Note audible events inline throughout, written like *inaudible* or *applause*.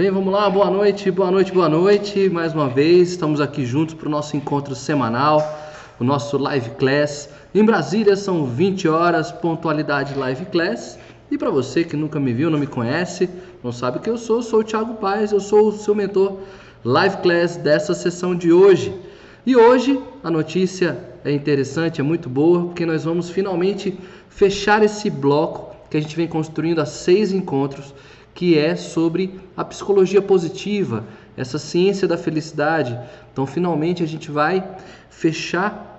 Bem, vamos lá, boa noite, boa noite, boa noite. Mais uma vez, estamos aqui juntos para o nosso encontro semanal, o nosso live class. Em Brasília são 20 horas, pontualidade live class. E para você que nunca me viu, não me conhece, não sabe quem eu sou, sou o Thiago Paz, eu sou o seu mentor live class dessa sessão de hoje. E hoje a notícia é interessante, é muito boa, porque nós vamos finalmente fechar esse bloco que a gente vem construindo há seis encontros que é sobre a psicologia positiva, essa ciência da felicidade. Então, finalmente, a gente vai fechar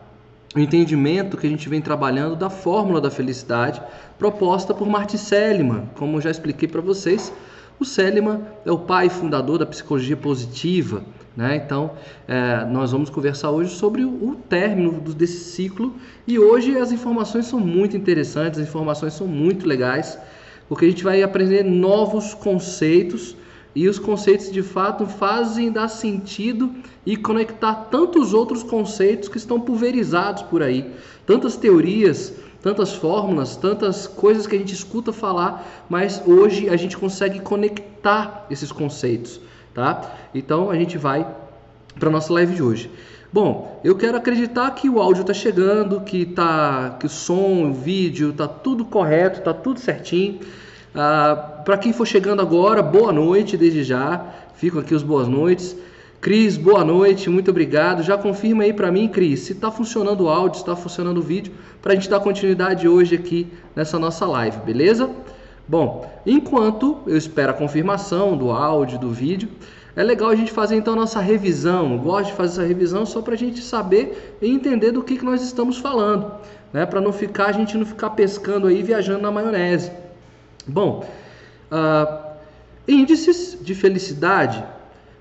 o entendimento que a gente vem trabalhando da fórmula da felicidade proposta por Martin Seligman. Como já expliquei para vocês, o Seligman é o pai fundador da psicologia positiva. Né? Então, é, nós vamos conversar hoje sobre o, término desse ciclo e hoje as informações são muito interessantes, as informações são muito legais porque a gente vai aprender novos conceitos e os conceitos de fato fazem dar sentido e conectar tantos outros conceitos que estão pulverizados por aí, tantas teorias, tantas fórmulas, tantas coisas que a gente escuta falar, mas hoje a gente consegue conectar esses conceitos, tá? Então a gente vai para nossa live de hoje. Bom, eu quero acreditar que o áudio está chegando, que tá, que o som, o vídeo, está tudo correto, está tudo certinho. Ah, Para quem for chegando agora, boa noite desde já. Ficam aqui os boas noites. Cris, boa noite, muito obrigado. Já confirma aí para mim, Cris, se está funcionando o áudio, se está funcionando o vídeo, para a gente dar continuidade hoje aqui nessa nossa live, beleza? Bom, enquanto eu espero a confirmação do áudio, do vídeo, é legal a gente fazer então a nossa revisão. Eu gosto de fazer essa revisão só para a gente saber e entender do que, que nós estamos falando, né? Para não ficar a gente não ficar pescando aí viajando na maionese. Bom, uh, índices de felicidade,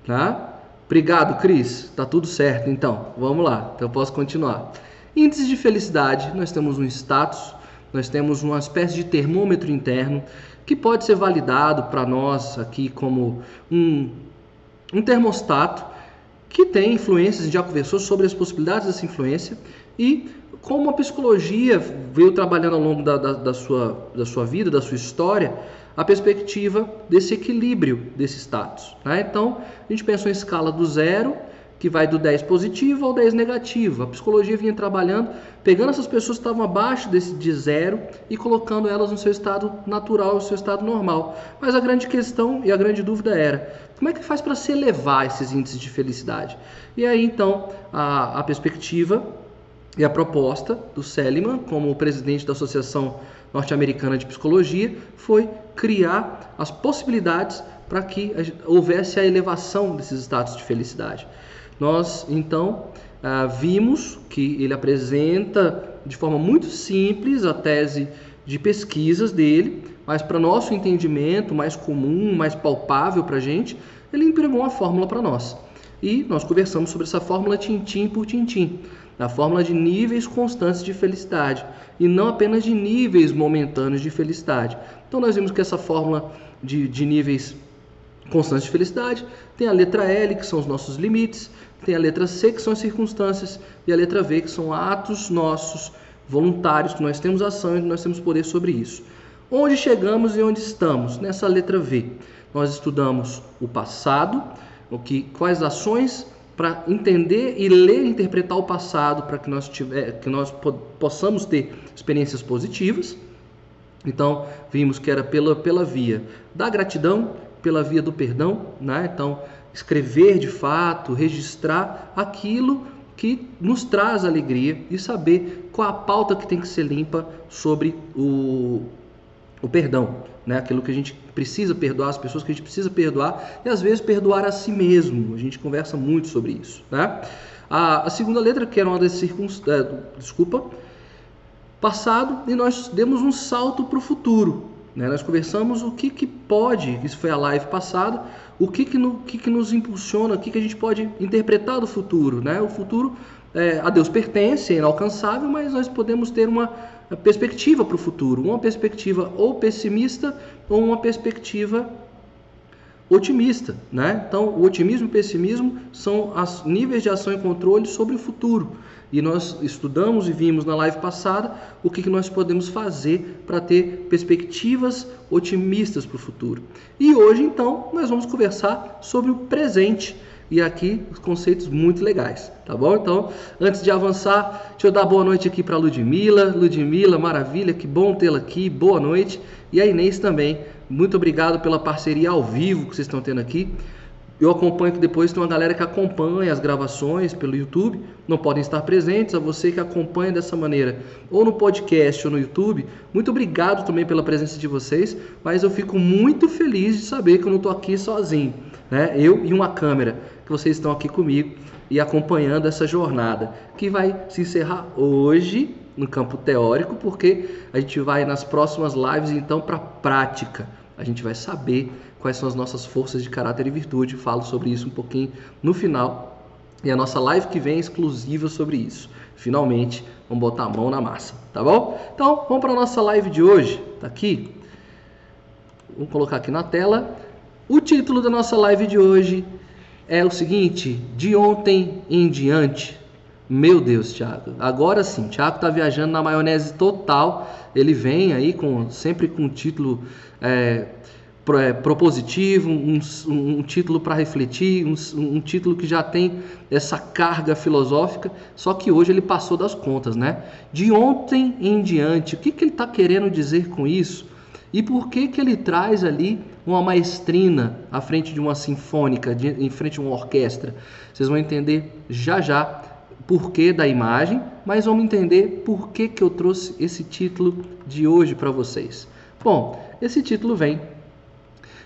tá? Obrigado, Cris. Tá tudo certo, então. Vamos lá. Então eu posso continuar. Índices de felicidade, nós temos um status, nós temos uma espécie de termômetro interno que pode ser validado para nós aqui como um, um termostato que tem influências, já conversou sobre as possibilidades dessa influência e como a psicologia veio trabalhando ao longo da, da, da, sua, da sua vida, da sua história, a perspectiva desse equilíbrio desse status. Né? Então, a gente pensou em escala do zero, que vai do 10 positivo ao 10 negativo. A psicologia vinha trabalhando, pegando essas pessoas que estavam abaixo desse de zero e colocando elas no seu estado natural, no seu estado normal. Mas a grande questão e a grande dúvida era, como é que faz para se elevar esses índices de felicidade? E aí, então, a, a perspectiva e a proposta do Seligman, como presidente da Associação Norte-Americana de Psicologia, foi criar as possibilidades para que houvesse a elevação desses estados de felicidade. Nós, então, ah, vimos que ele apresenta de forma muito simples a tese de pesquisas dele, mas para nosso entendimento mais comum, mais palpável para a gente, ele empregou uma fórmula para nós. E nós conversamos sobre essa fórmula tintim por tintim na fórmula de níveis constantes de felicidade e não apenas de níveis momentâneos de felicidade. Então nós vimos que essa fórmula de, de níveis constantes de felicidade tem a letra L, que são os nossos limites, tem a letra C, que são as circunstâncias, e a letra V, que são atos nossos voluntários, que nós temos ação e nós temos poder sobre isso. Onde chegamos e onde estamos? Nessa letra V. Nós estudamos o passado, o que, quais ações para entender e ler e interpretar o passado para que nós, tiver, que nós possamos ter experiências positivas. Então, vimos que era pela, pela via da gratidão, pela via do perdão, né? Então, escrever de fato, registrar aquilo que nos traz alegria e saber qual a pauta que tem que ser limpa sobre o, o perdão né? Aquilo que a gente precisa perdoar, as pessoas que a gente precisa perdoar e às vezes perdoar a si mesmo. A gente conversa muito sobre isso, né? A, a segunda letra, que era uma das circunstâncias, é, desculpa, passado e nós demos um salto para o futuro. Né? Nós conversamos o que, que pode, isso foi a live passada, o que, que, no, que, que nos impulsiona, o que, que a gente pode interpretar do futuro. Né? O futuro é, a Deus pertence, é inalcançável, mas nós podemos ter uma perspectiva para o futuro, uma perspectiva ou pessimista ou uma perspectiva otimista, né? Então, o otimismo e o pessimismo são os níveis de ação e controle sobre o futuro. E nós estudamos e vimos na live passada o que, que nós podemos fazer para ter perspectivas otimistas para o futuro. E hoje, então, nós vamos conversar sobre o presente. E aqui os conceitos muito legais, tá bom? Então, antes de avançar, deixa eu dar boa noite aqui para Ludmila. Ludmila, maravilha, que bom tê-la aqui, boa noite. E a Inês também, muito obrigado pela parceria ao vivo que vocês estão tendo aqui. Eu acompanho que depois tem uma galera que acompanha as gravações pelo YouTube, não podem estar presentes. A você que acompanha dessa maneira, ou no podcast ou no YouTube, muito obrigado também pela presença de vocês. Mas eu fico muito feliz de saber que eu não estou aqui sozinho, né? Eu e uma câmera, que vocês estão aqui comigo e acompanhando essa jornada, que vai se encerrar hoje no campo teórico, porque a gente vai nas próximas lives então para a prática. A gente vai saber quais são as nossas forças de caráter e virtude. Falo sobre isso um pouquinho no final. E a nossa live que vem é exclusiva sobre isso. Finalmente, vamos botar a mão na massa, tá bom? Então, vamos para a nossa live de hoje. Tá aqui. Vamos colocar aqui na tela. O título da nossa live de hoje é o seguinte: De ontem em diante. Meu Deus, Thiago. Agora sim, Thiago está viajando na maionese total. Ele vem aí com sempre com título é, propositivo, um, um título para refletir, um, um, título que já tem essa carga filosófica, só que hoje ele passou das contas, né? De ontem em diante, o que, que ele está querendo dizer com isso? E por que, que ele traz ali uma maestrina à frente de uma sinfônica, de, em frente de uma orquestra? Vocês vão entender já já porquê da imagem, mas vamos entender por que, que eu trouxe esse título de hoje para vocês. Bom, esse título vem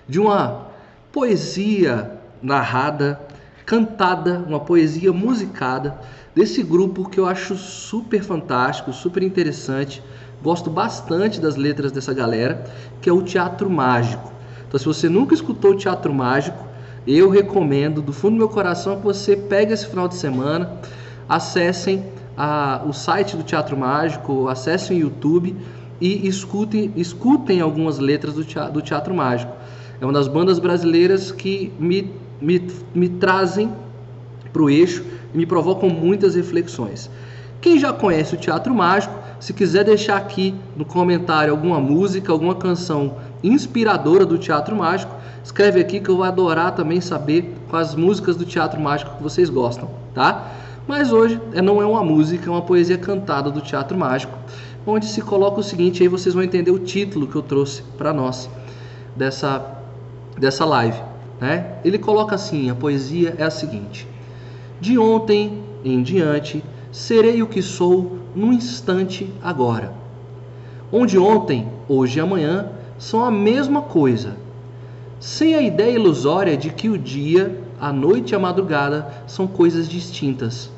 de uma poesia narrada, cantada, uma poesia musicada desse grupo que eu acho super fantástico, super interessante. Gosto bastante das letras dessa galera, que é o Teatro Mágico. Então, se você nunca escutou o Teatro Mágico, eu recomendo do fundo do meu coração que você pegue esse final de semana, acessem a, o site do Teatro Mágico, acessem o YouTube e escutem, escutem algumas letras do teatro, do teatro Mágico. É uma das bandas brasileiras que me, me, me trazem para o eixo e me provocam muitas reflexões. Quem já conhece o Teatro Mágico, se quiser deixar aqui no comentário alguma música, alguma canção inspiradora do Teatro Mágico, escreve aqui que eu vou adorar também saber quais músicas do Teatro Mágico que vocês gostam, tá? Mas hoje é, não é uma música, é uma poesia cantada do Teatro Mágico, onde se coloca o seguinte, aí vocês vão entender o título que eu trouxe para nós dessa dessa live. Né? Ele coloca assim: a poesia é a seguinte: De ontem em diante serei o que sou num instante agora. Onde ontem, hoje e amanhã são a mesma coisa, sem a ideia ilusória de que o dia, a noite e a madrugada são coisas distintas.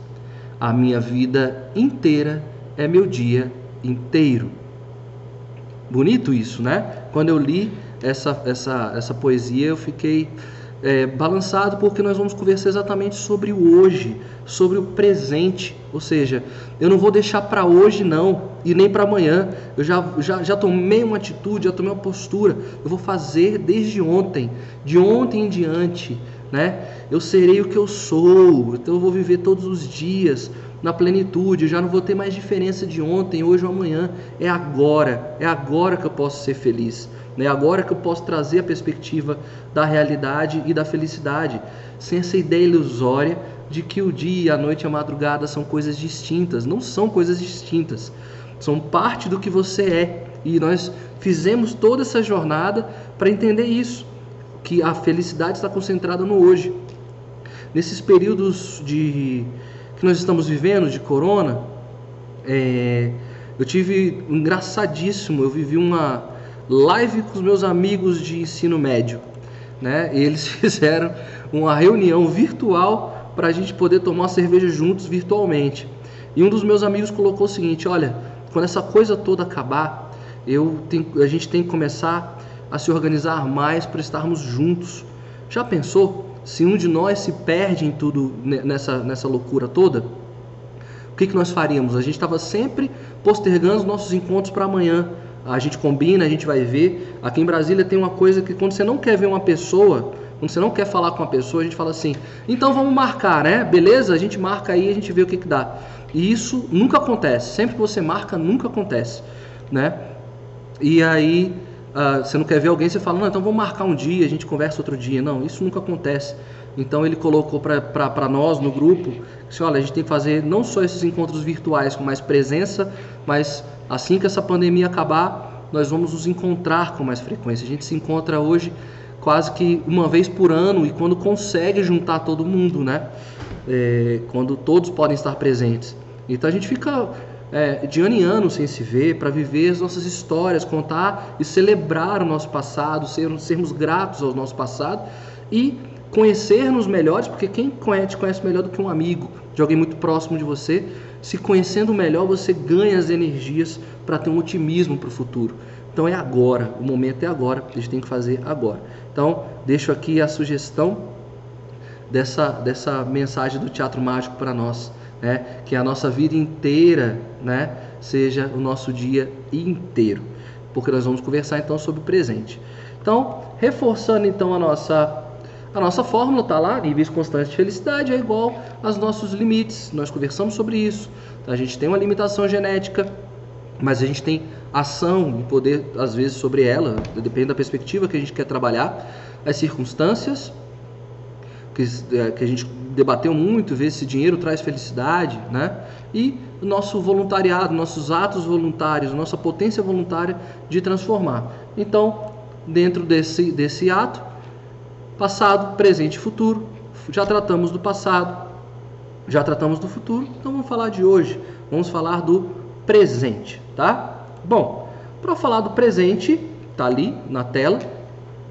A minha vida inteira é meu dia inteiro. Bonito isso, né? Quando eu li essa, essa, essa poesia, eu fiquei é, balançado porque nós vamos conversar exatamente sobre o hoje, sobre o presente. Ou seja, eu não vou deixar para hoje não e nem para amanhã. Eu já, já, já tomei uma atitude, já tomei uma postura. Eu vou fazer desde ontem, de ontem em diante. Né? Eu serei o que eu sou, então eu vou viver todos os dias na plenitude, eu já não vou ter mais diferença de ontem, hoje ou amanhã. É agora, é agora que eu posso ser feliz. Né? Agora que eu posso trazer a perspectiva da realidade e da felicidade, sem essa ideia ilusória de que o dia, a noite e a madrugada são coisas distintas. Não são coisas distintas, são parte do que você é. E nós fizemos toda essa jornada para entender isso, que a felicidade está concentrada no hoje. Nesses períodos de que nós estamos vivendo de corona, é, eu tive engraçadíssimo, eu vivi uma live com os meus amigos de ensino médio. Né? Eles *laughs* fizeram uma reunião virtual para a gente poder tomar cerveja juntos virtualmente. E um dos meus amigos colocou o seguinte: olha, quando essa coisa toda acabar, eu tenho, a gente tem que começar a se organizar mais para estarmos juntos. Já pensou se um de nós se perde em tudo nessa, nessa loucura toda? O que, que nós faríamos? A gente estava sempre postergando os nossos encontros para amanhã a gente combina, a gente vai ver. Aqui em Brasília tem uma coisa que quando você não quer ver uma pessoa Quando você não quer falar com a pessoa, a gente fala assim: então vamos marcar, né? Beleza? A gente marca aí, a gente vê o que, que dá. E isso nunca acontece. Sempre que você marca, nunca acontece, né? E aí uh, você não quer ver alguém, você fala: não, então vamos marcar um dia, a gente conversa outro dia. Não, isso nunca acontece. Então ele colocou para nós no grupo, assim, olha, a gente tem que fazer não só esses encontros virtuais com mais presença, mas assim que essa pandemia acabar, nós vamos nos encontrar com mais frequência. A gente se encontra hoje quase que uma vez por ano e quando consegue juntar todo mundo, né? É, quando todos podem estar presentes. Então a gente fica é, de ano em ano sem se ver para viver as nossas histórias, contar e celebrar o nosso passado, ser, sermos gratos ao nosso passado e conhecer-nos melhores, porque quem conhece, conhece melhor do que um amigo, de alguém muito próximo de você. Se conhecendo melhor, você ganha as energias para ter um otimismo para o futuro. Então é agora, o momento é agora, a gente tem que fazer agora. Então, deixo aqui a sugestão dessa, dessa mensagem do Teatro Mágico para nós, né? que a nossa vida inteira né? seja o nosso dia inteiro, porque nós vamos conversar então sobre o presente. Então, reforçando então a nossa a nossa fórmula está lá, níveis constantes de felicidade é igual aos nossos limites. Nós conversamos sobre isso. Então, a gente tem uma limitação genética, mas a gente tem ação e poder, às vezes, sobre ela, depende da perspectiva que a gente quer trabalhar. As circunstâncias, que, é, que a gente debateu muito, ver se dinheiro traz felicidade, né? E nosso voluntariado, nossos atos voluntários, nossa potência voluntária de transformar. Então, dentro desse, desse ato, Passado, presente e futuro. Já tratamos do passado, já tratamos do futuro, então vamos falar de hoje. Vamos falar do presente, tá? Bom, para falar do presente, tá ali na tela.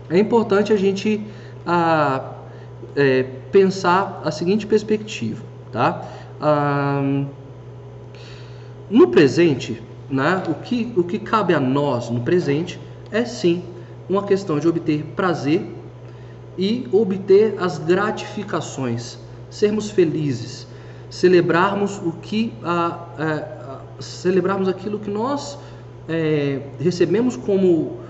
É importante a gente ah, é, pensar a seguinte perspectiva, tá? Ah, no presente, né, o, que, o que cabe a nós no presente é sim uma questão de obter prazer e obter as gratificações, sermos felizes, celebrarmos o que a, a, a celebrarmos aquilo que nós é, recebemos como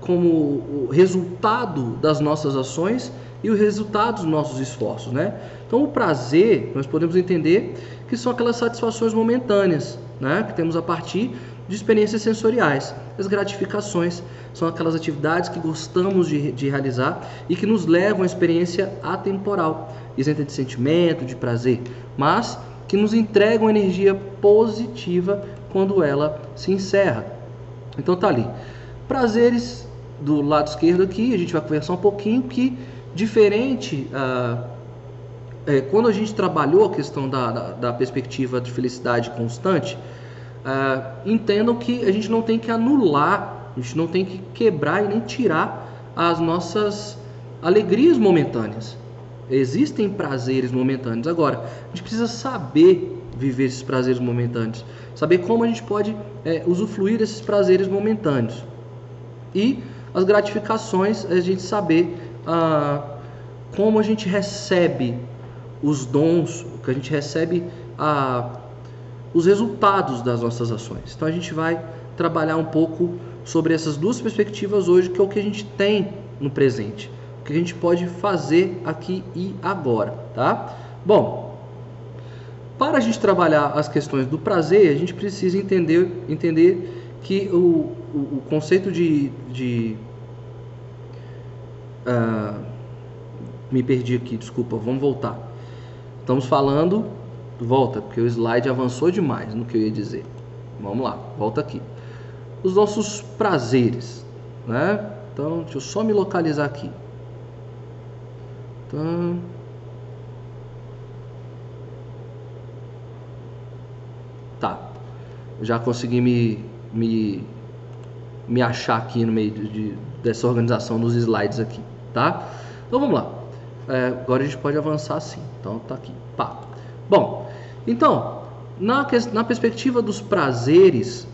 como resultado das nossas ações e o resultado dos nossos esforços, né? Então o prazer nós podemos entender que são aquelas satisfações momentâneas, né? Que temos a partir de experiências sensoriais. As gratificações são aquelas atividades que gostamos de, de realizar e que nos levam à experiência atemporal, isenta de sentimento, de prazer, mas que nos entregam energia positiva quando ela se encerra. Então tá ali. Prazeres do lado esquerdo aqui, a gente vai conversar um pouquinho que diferente ah, é, quando a gente trabalhou a questão da, da, da perspectiva de felicidade constante, uh, entendam que a gente não tem que anular, a gente não tem que quebrar e nem tirar as nossas alegrias momentâneas. Existem prazeres momentâneos. Agora, a gente precisa saber viver esses prazeres momentâneos, saber como a gente pode é, usufruir desses prazeres momentâneos. E as gratificações, é a gente saber ah, como a gente recebe os dons, que a gente recebe a os resultados das nossas ações. Então a gente vai trabalhar um pouco sobre essas duas perspectivas hoje, que é o que a gente tem no presente, o que a gente pode fazer aqui e agora, tá? Bom, para a gente trabalhar as questões do prazer, a gente precisa entender, entender que o, o, o conceito de, de uh, me perdi aqui, desculpa, vamos voltar. Estamos falando Volta, porque o slide avançou demais no que eu ia dizer. Vamos lá, volta aqui. Os nossos prazeres, né? Então, deixa eu só me localizar aqui. Então, tá. Já consegui me, me, me achar aqui no meio de, de, dessa organização dos slides aqui, tá? Então vamos lá. É, agora a gente pode avançar sim. Então tá aqui. Pá. Bom, então, na, na perspectiva dos prazeres,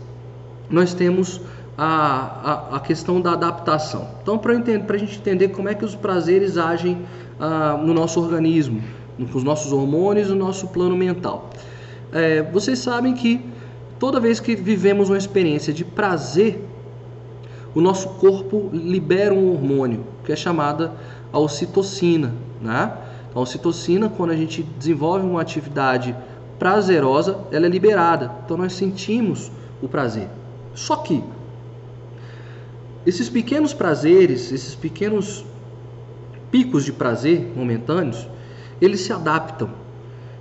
nós temos a, a, a questão da adaptação. Então, para a gente entender como é que os prazeres agem ah, no nosso organismo, com os nossos hormônios e no nosso plano mental. É, vocês sabem que toda vez que vivemos uma experiência de prazer, o nosso corpo libera um hormônio que é chamada a ocitocina, né? A ocitocina, quando a gente desenvolve uma atividade prazerosa, ela é liberada. Então nós sentimos o prazer. Só que esses pequenos prazeres, esses pequenos picos de prazer momentâneos, eles se adaptam.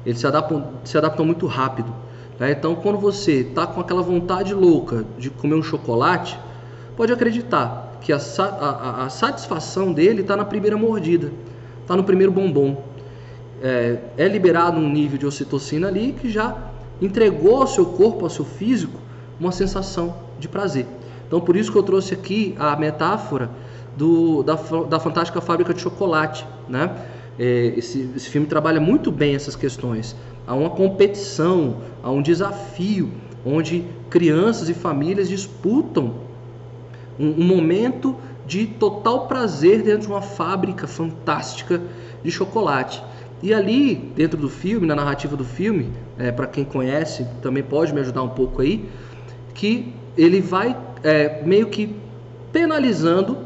Eles se adaptam, se adaptam muito rápido. Né? Então, quando você está com aquela vontade louca de comer um chocolate, pode acreditar que a, a, a satisfação dele está na primeira mordida, está no primeiro bombom. É, é liberado um nível de ocitocina ali que já entregou ao seu corpo, ao seu físico, uma sensação de prazer. Então, por isso que eu trouxe aqui a metáfora do, da, da fantástica fábrica de chocolate. Né? É, esse, esse filme trabalha muito bem essas questões. Há uma competição, há um desafio, onde crianças e famílias disputam um, um momento de total prazer dentro de uma fábrica fantástica de chocolate. E ali, dentro do filme, na narrativa do filme, é, para quem conhece, também pode me ajudar um pouco aí, que ele vai é, meio que penalizando,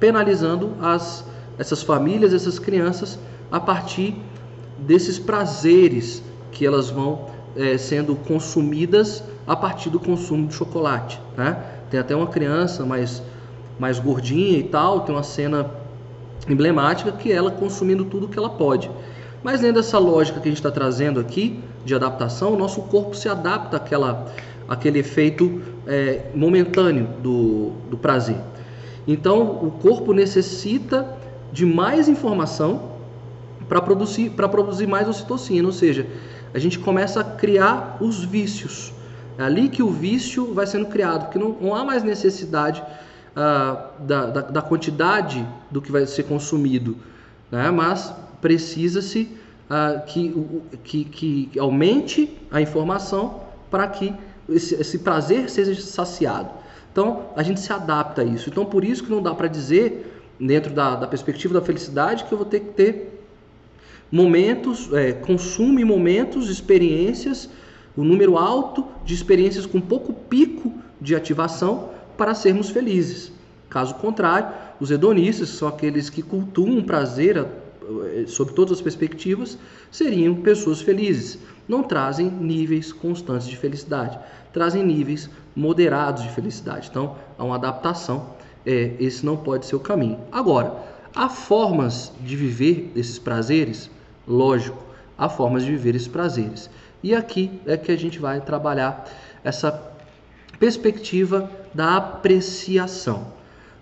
penalizando as, essas famílias, essas crianças, a partir desses prazeres que elas vão é, sendo consumidas a partir do consumo de chocolate. Né? Tem até uma criança mais, mais gordinha e tal, tem uma cena emblemática que é ela consumindo tudo que ela pode. Mas dentro dessa lógica que a gente está trazendo aqui de adaptação, o nosso corpo se adapta àquela, àquele efeito é, momentâneo do, do prazer. Então, o corpo necessita de mais informação para produzir, produzir mais ocitocina, ou seja, a gente começa a criar os vícios. É ali que o vício vai sendo criado, porque não, não há mais necessidade ah, da, da, da, quantidade do que vai ser consumido, né? mas precisa-se ah, que, que, que aumente a informação para que esse, esse prazer seja saciado. Então, a gente se adapta a isso. Então, por isso que não dá para dizer, dentro da, da, perspectiva da felicidade, que eu vou ter que ter momentos, é, consumo momentos, experiências, um número alto de experiências com pouco pico de ativação para sermos felizes. Caso contrário, os hedonistas, são aqueles que cultuam o prazer é, sob todas as perspectivas, seriam pessoas felizes. Não trazem níveis constantes de felicidade trazem níveis moderados de felicidade. Então, há uma adaptação. É, esse não pode ser o caminho. Agora, há formas de viver esses prazeres? Lógico, há formas de viver esses prazeres. E aqui é que a gente vai trabalhar essa perspectiva da apreciação.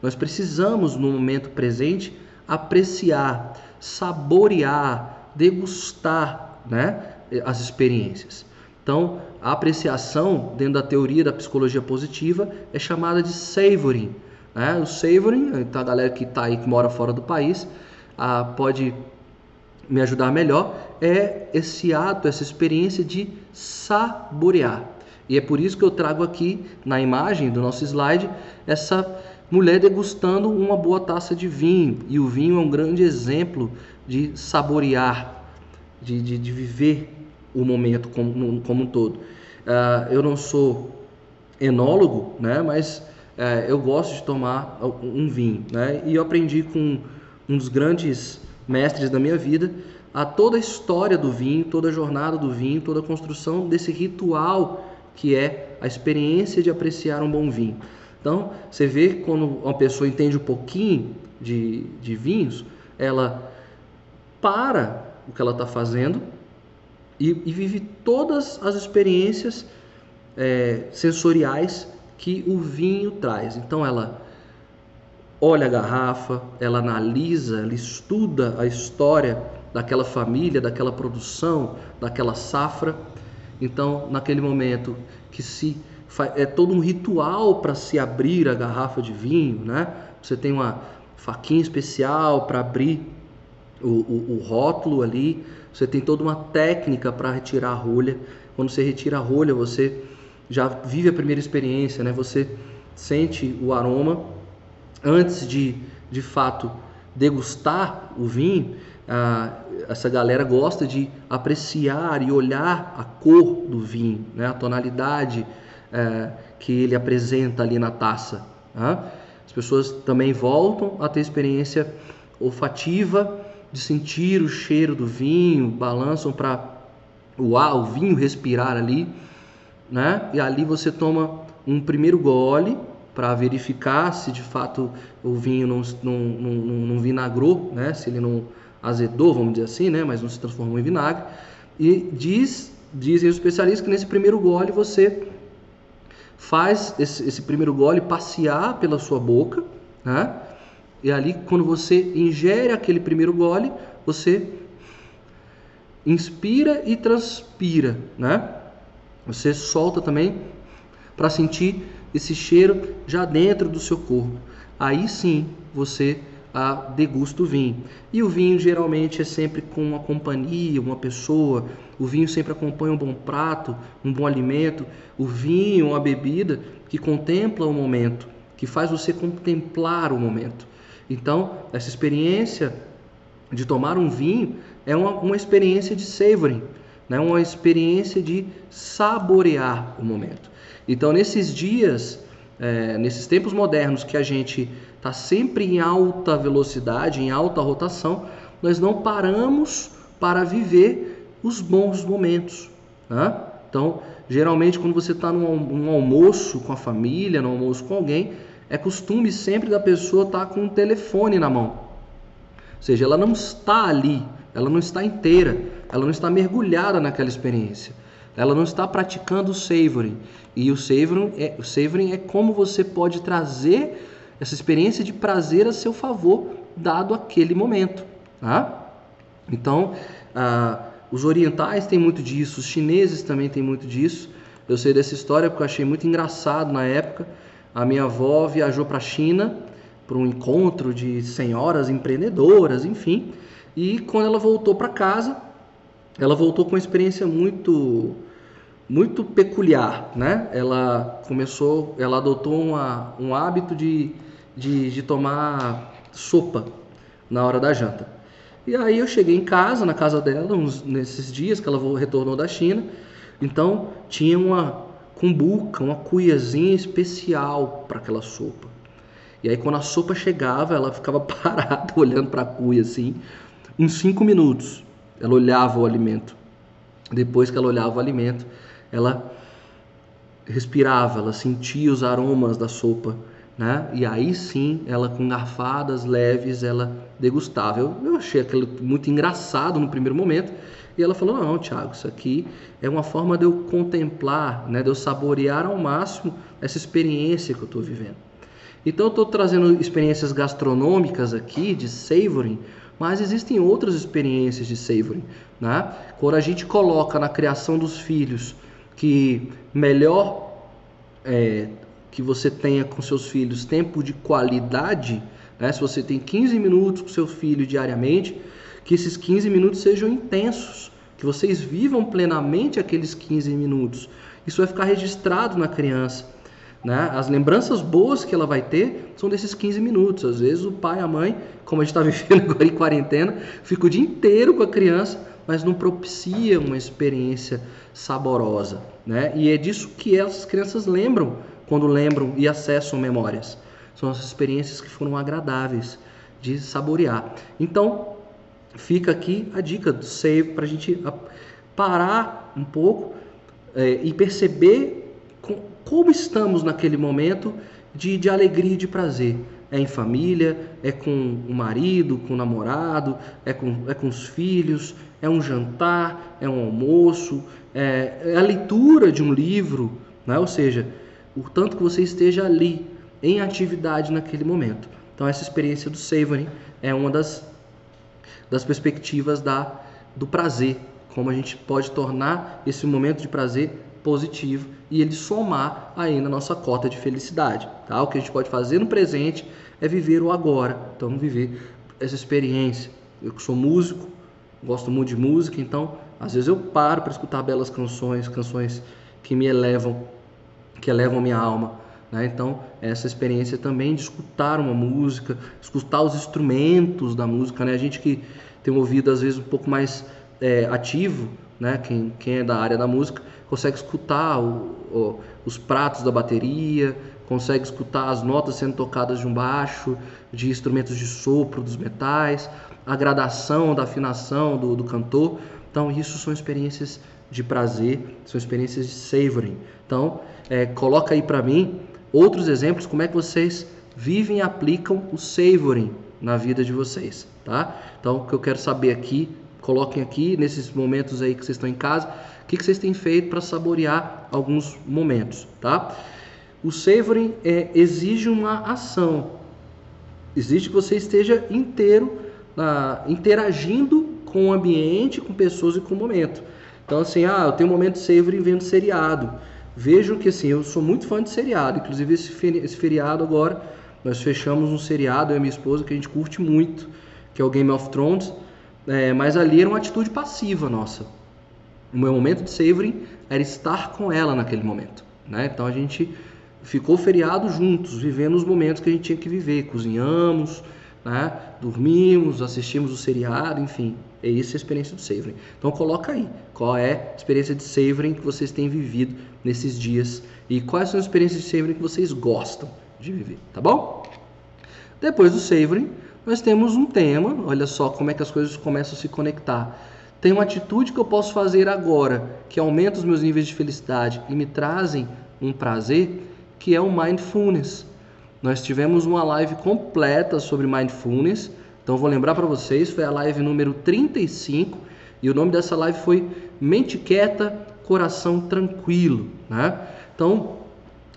Nós precisamos, no momento presente, apreciar, saborear, degustar né, as experiências. Então, a apreciação, dentro da teoria da psicologia positiva, é chamada de savoring. Né? O savoring, então a galera que está aí, que mora fora do país, ah, pode me ajudar melhor, é esse ato, essa experiência de saborear. E é por isso que eu trago aqui na imagem do nosso slide essa mulher degustando uma boa taça de vinho. E o vinho é um grande exemplo de saborear, de, de, de viver o momento como, como um todo. Uh, eu não sou enólogo, né, mas uh, eu gosto de tomar um vinho. Né, e eu aprendi com um dos grandes mestres da minha vida a toda a história do vinho, toda a jornada do vinho, toda a construção desse ritual que é a experiência de apreciar um bom vinho. Então, você vê quando uma pessoa entende um pouquinho de, de vinhos, ela para o que ela está fazendo e, e vive todas as experiências é, sensoriais que o vinho traz. Então ela olha a garrafa, ela analisa, ela estuda a história daquela família, daquela produção, daquela safra. Então, naquele momento que se é todo um ritual para se abrir a garrafa de vinho, né? Você tem uma faquinha especial para abrir o, o, o rótulo ali, você tem toda uma técnica para retirar a rolha. Quando você retira a rolha, você já vive a primeira experiência, né? Você sente o aroma antes de, de fato, degustar o vinho. Ah, essa galera gosta de apreciar e olhar a cor do vinho, né? A tonalidade eh, que ele apresenta ali na taça. Tá? As pessoas também voltam a ter experiência olfativa de sentir o cheiro do vinho, balançam para o ar, o vinho respirar ali, né? E ali você toma um primeiro gole para verificar se de fato o vinho não, não, não, não, vinagrou, né? Se ele não azedou, vamos dizer assim, né? Mas não se transformou em vinagre. E diz, dizem os especialistas que nesse primeiro gole você faz esse, esse primeiro gole passear pela sua boca, né? E ali, quando você ingere aquele primeiro gole, você inspira e transpira, né? Você solta também para sentir esse cheiro já dentro do seu corpo. Aí sim você a degusta o vinho. E o vinho geralmente é sempre com uma companhia, uma pessoa. O vinho sempre acompanha um bom prato, um bom alimento. O vinho, uma bebida que contempla o momento, que faz você contemplar o momento. Então, essa experiência de tomar um vinho é uma, uma experiência de savoring, né? uma experiência de saborear o momento. Então, nesses dias, é, nesses tempos modernos que a gente está sempre em alta velocidade, em alta rotação, nós não paramos para viver os bons momentos. Né? Então, geralmente, quando você está num, num almoço com a família, num almoço com alguém, é costume sempre da pessoa estar tá com um telefone na mão. Ou seja, ela não está ali, ela não está inteira, ela não está mergulhada naquela experiência. Ela não está praticando o savoring. E o savoring é, o savoring é como você pode trazer essa experiência de prazer a seu favor, dado aquele momento. Tá? Então, ah, os orientais têm muito disso, os chineses também têm muito disso. Eu sei dessa história porque eu achei muito engraçado na época a minha avó viajou para a China para um encontro de senhoras empreendedoras, enfim. E quando ela voltou para casa, ela voltou com uma experiência muito muito peculiar, né? Ela começou, ela adotou uma, um hábito de, de, de tomar sopa na hora da janta. E aí eu cheguei em casa, na casa dela, uns, nesses dias que ela retornou da China. Então tinha uma cumbuca, uma cuiazinha especial para aquela sopa. E aí quando a sopa chegava, ela ficava *laughs* parada olhando para a cuia assim, uns cinco minutos. Ela olhava o alimento. Depois que ela olhava o alimento, ela respirava, ela sentia os aromas da sopa, né? E aí sim, ela com garfadas leves, ela degustava. Eu, eu achei aquilo muito engraçado no primeiro momento, e ela falou: Não, Tiago, isso aqui é uma forma de eu contemplar, né, de eu saborear ao máximo essa experiência que eu estou vivendo. Então, eu estou trazendo experiências gastronômicas aqui, de savoring, mas existem outras experiências de savoring. Né? Quando a gente coloca na criação dos filhos que melhor é, que você tenha com seus filhos tempo de qualidade, né? se você tem 15 minutos com seu filho diariamente, que esses 15 minutos sejam intensos, que vocês vivam plenamente aqueles 15 minutos. Isso vai ficar registrado na criança. Né? As lembranças boas que ela vai ter são desses 15 minutos. Às vezes o pai a mãe, como a gente está *laughs* vivendo agora em quarentena, fica o dia inteiro com a criança, mas não propicia uma experiência saborosa. Né? E é disso que essas crianças lembram quando lembram e acessam memórias. São as experiências que foram agradáveis de saborear. Então, fica aqui a dica do save para a gente parar um pouco é, e perceber com, como estamos naquele momento de, de alegria e de prazer. É em família, é com o marido, com o namorado, é com, é com os filhos, é um jantar, é um almoço, é, é a leitura de um livro, né? ou seja, o tanto que você esteja ali em atividade naquele momento. Então essa experiência do savoring é uma das das perspectivas da, do prazer, como a gente pode tornar esse momento de prazer positivo e ele somar aí na nossa cota de felicidade. Tá? O que a gente pode fazer no presente é viver o agora, então viver essa experiência. Eu sou músico, gosto muito de música, então às vezes eu paro para escutar belas canções, canções que me elevam, que elevam a minha alma. Né? Então, essa experiência também de escutar uma música, escutar os instrumentos da música. Né? A gente que tem um ouvido às vezes um pouco mais é, ativo, né? quem, quem é da área da música, consegue escutar o, o, os pratos da bateria, consegue escutar as notas sendo tocadas de um baixo, de instrumentos de sopro dos metais, a gradação da afinação do, do cantor. Então, isso são experiências de prazer, são experiências de savoring. Então, é, coloca aí para mim outros exemplos, como é que vocês vivem e aplicam o savoring na vida de vocês, tá? Então, o que eu quero saber aqui, coloquem aqui nesses momentos aí que vocês estão em casa, o que, que vocês têm feito para saborear alguns momentos, tá? O savoring é, exige uma ação, exige que você esteja inteiro, na, interagindo com o ambiente, com pessoas e com o momento. Então, assim, ah, eu tenho um momento savoring vendo seriado. Vejam que, assim, eu sou muito fã de seriado, inclusive esse, feriado agora, nós fechamos um seriado, eu e minha esposa, que a gente curte muito, que é o Game of Thrones, é, mas ali era uma atitude passiva nossa. O meu momento de savoring era estar com ela naquele momento. Né? Então a gente ficou feriado juntos, vivendo os momentos que a gente tinha que viver. Cozinhamos, né? dormimos, assistimos o seriado, enfim. É essa a experiência do savoring. Então coloca aí, qual é a experiência de savoring que vocês têm vivido nesses dias e quais são as experiências de savoring que vocês gostam de viver, tá bom? Depois do savoring, nós temos um tema, olha só como é que as coisas começam a se conectar. Tem uma atitude que eu posso fazer agora que aumenta os meus níveis de felicidade e me trazem um prazer, que é o mindfulness. Nós tivemos uma live completa sobre mindfulness, então vou lembrar para vocês, foi a live número 35 e o nome dessa live foi Mente Quieta, Coração Tranquilo, né? Então,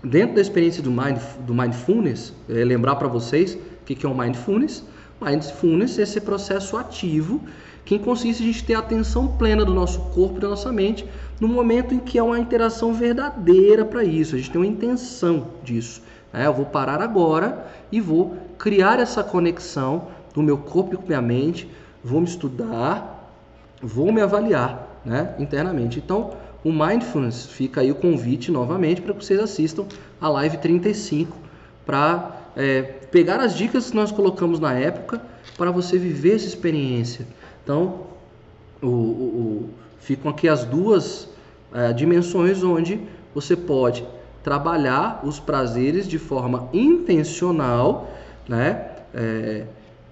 dentro da experiência do, mind, do mindfulness, é lembrar para vocês que, que é o mindfulness. Mindfulness é esse processo ativo que consiste em a gente ter a atenção plena do nosso corpo e da nossa mente no momento em que há uma interação verdadeira para isso. A gente tem uma intenção disso. Né? Eu vou parar agora e vou criar essa conexão do meu corpo com minha mente, vou me estudar, vou me avaliar né? internamente. Então, o Mindfulness, fica aí o convite novamente para que vocês assistam a live 35 para é, pegar as dicas que nós colocamos na época para você viver essa experiência. Então, o, o, o, ficam aqui as duas é, dimensões onde você pode trabalhar os prazeres de forma intencional, né, é,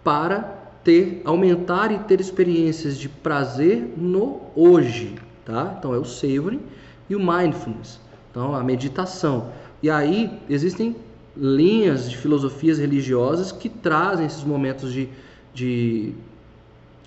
para ter, aumentar e ter experiências de prazer no hoje, tá? Então é o savoring e o mindfulness, então a meditação. E aí existem linhas de filosofias religiosas que trazem esses momentos de, de,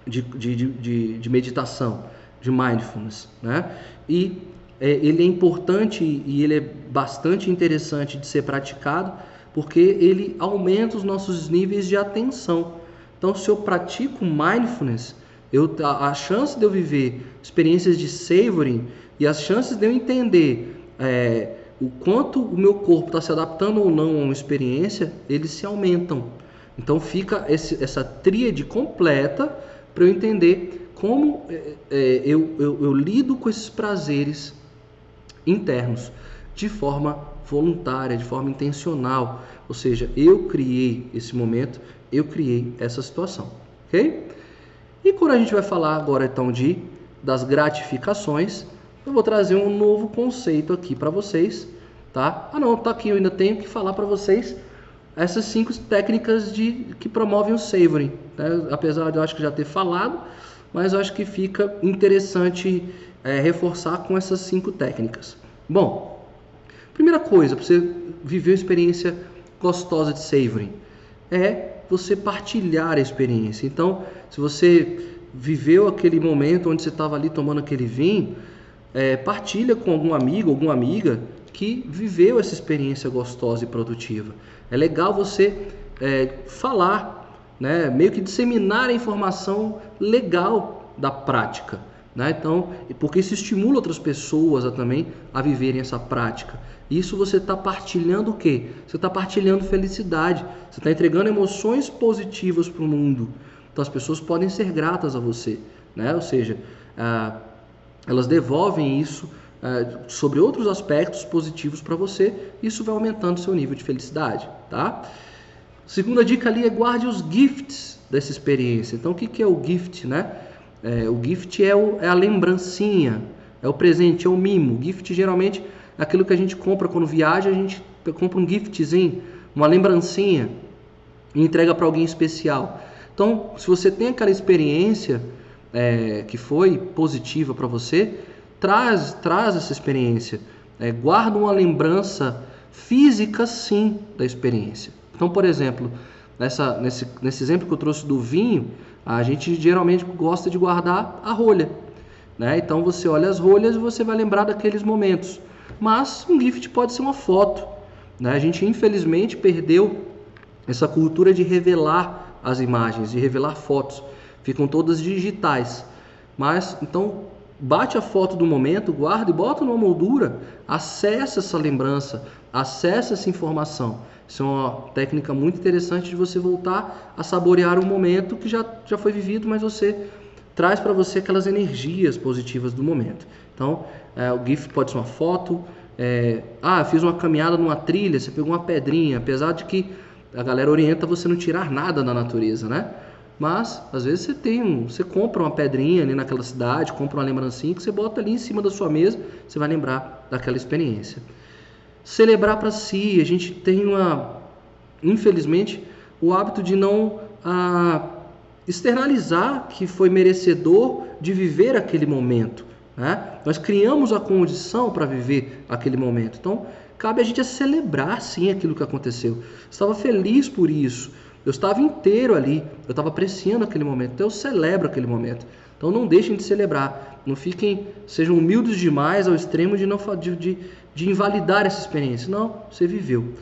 de, de, de, meditação, de mindfulness, né? E é, ele é importante e ele é bastante interessante de ser praticado porque ele aumenta os nossos níveis de atenção. Então, se eu pratico mindfulness, eu, a, a chance de eu viver experiências de savoring e as chances de eu entender é, o quanto o meu corpo está se adaptando ou não a uma experiência, eles se aumentam. Então fica esse, essa tríade completa para eu entender como é, é, eu, eu, eu lido com esses prazeres internos de forma voluntária, de forma intencional. Ou seja, eu criei esse momento, eu criei essa situação, ok? E quando a gente vai falar agora então de das gratificações, eu vou trazer um novo conceito aqui para vocês, tá? Ah não, tá aqui, eu ainda tenho que falar para vocês essas cinco técnicas de que promovem o savoring, né? apesar de eu acho que já ter falado, mas eu acho que fica interessante é, reforçar com essas cinco técnicas. Bom, primeira coisa para você viver uma experiência gostosa de savoring é você partilhar a experiência. Então, se você viveu aquele momento onde você estava ali tomando aquele vinho, é, partilha com algum amigo, alguma amiga que viveu essa experiência gostosa e produtiva. É legal você é, falar, né, meio que disseminar a informação legal da prática. Né? Então, porque isso estimula outras pessoas a, também a viverem essa prática. Isso você está partilhando o quê? Você está partilhando felicidade. Você está entregando emoções positivas para o mundo. Então as pessoas podem ser gratas a você. Né? Ou seja, ah, elas devolvem isso ah, sobre outros aspectos positivos para você. Isso vai aumentando seu nível de felicidade. Tá? Segunda dica ali é guarde os gifts dessa experiência. Então o que, que é o gift? Né? É, o gift é, o, é a lembrancinha, é o presente, é o mimo. Gift geralmente aquilo que a gente compra quando viaja, a gente compra um giftzinho, uma lembrancinha e entrega para alguém especial. Então, se você tem aquela experiência é, que foi positiva para você, traz, traz essa experiência. É, guarda uma lembrança física, sim, da experiência. Então, por exemplo, nessa, nesse, nesse exemplo que eu trouxe do vinho, a gente geralmente gosta de guardar a rolha. Né? Então, você olha as rolhas e você vai lembrar daqueles momentos. Mas um gift pode ser uma foto. Né? A gente, infelizmente, perdeu essa cultura de revelar as imagens, de revelar fotos. Ficam todas digitais. Mas, então, bate a foto do momento, guarda e bota numa moldura, acessa essa lembrança, acessa essa informação. Isso é uma técnica muito interessante de você voltar a saborear um momento que já, já foi vivido, mas você traz para você aquelas energias positivas do momento. Então, é, o GIF pode ser uma foto. É, ah, fiz uma caminhada numa trilha, você pegou uma pedrinha, apesar de que a galera orienta você não tirar nada da natureza, né? Mas às vezes você tem um, você compra uma pedrinha ali naquela cidade, compra uma lembrancinha que você bota ali em cima da sua mesa, você vai lembrar daquela experiência. Celebrar para si, a gente tem uma, infelizmente, o hábito de não ah, externalizar que foi merecedor de viver aquele momento. Né? Nós criamos a condição para viver aquele momento. Então, cabe a gente a celebrar sim aquilo que aconteceu. Estava feliz por isso. Eu estava inteiro ali, eu estava apreciando aquele momento, então eu celebro aquele momento. Então não deixem de celebrar, não fiquem, sejam humildes demais ao extremo de não de, de, de invalidar essa experiência. Não, você viveu.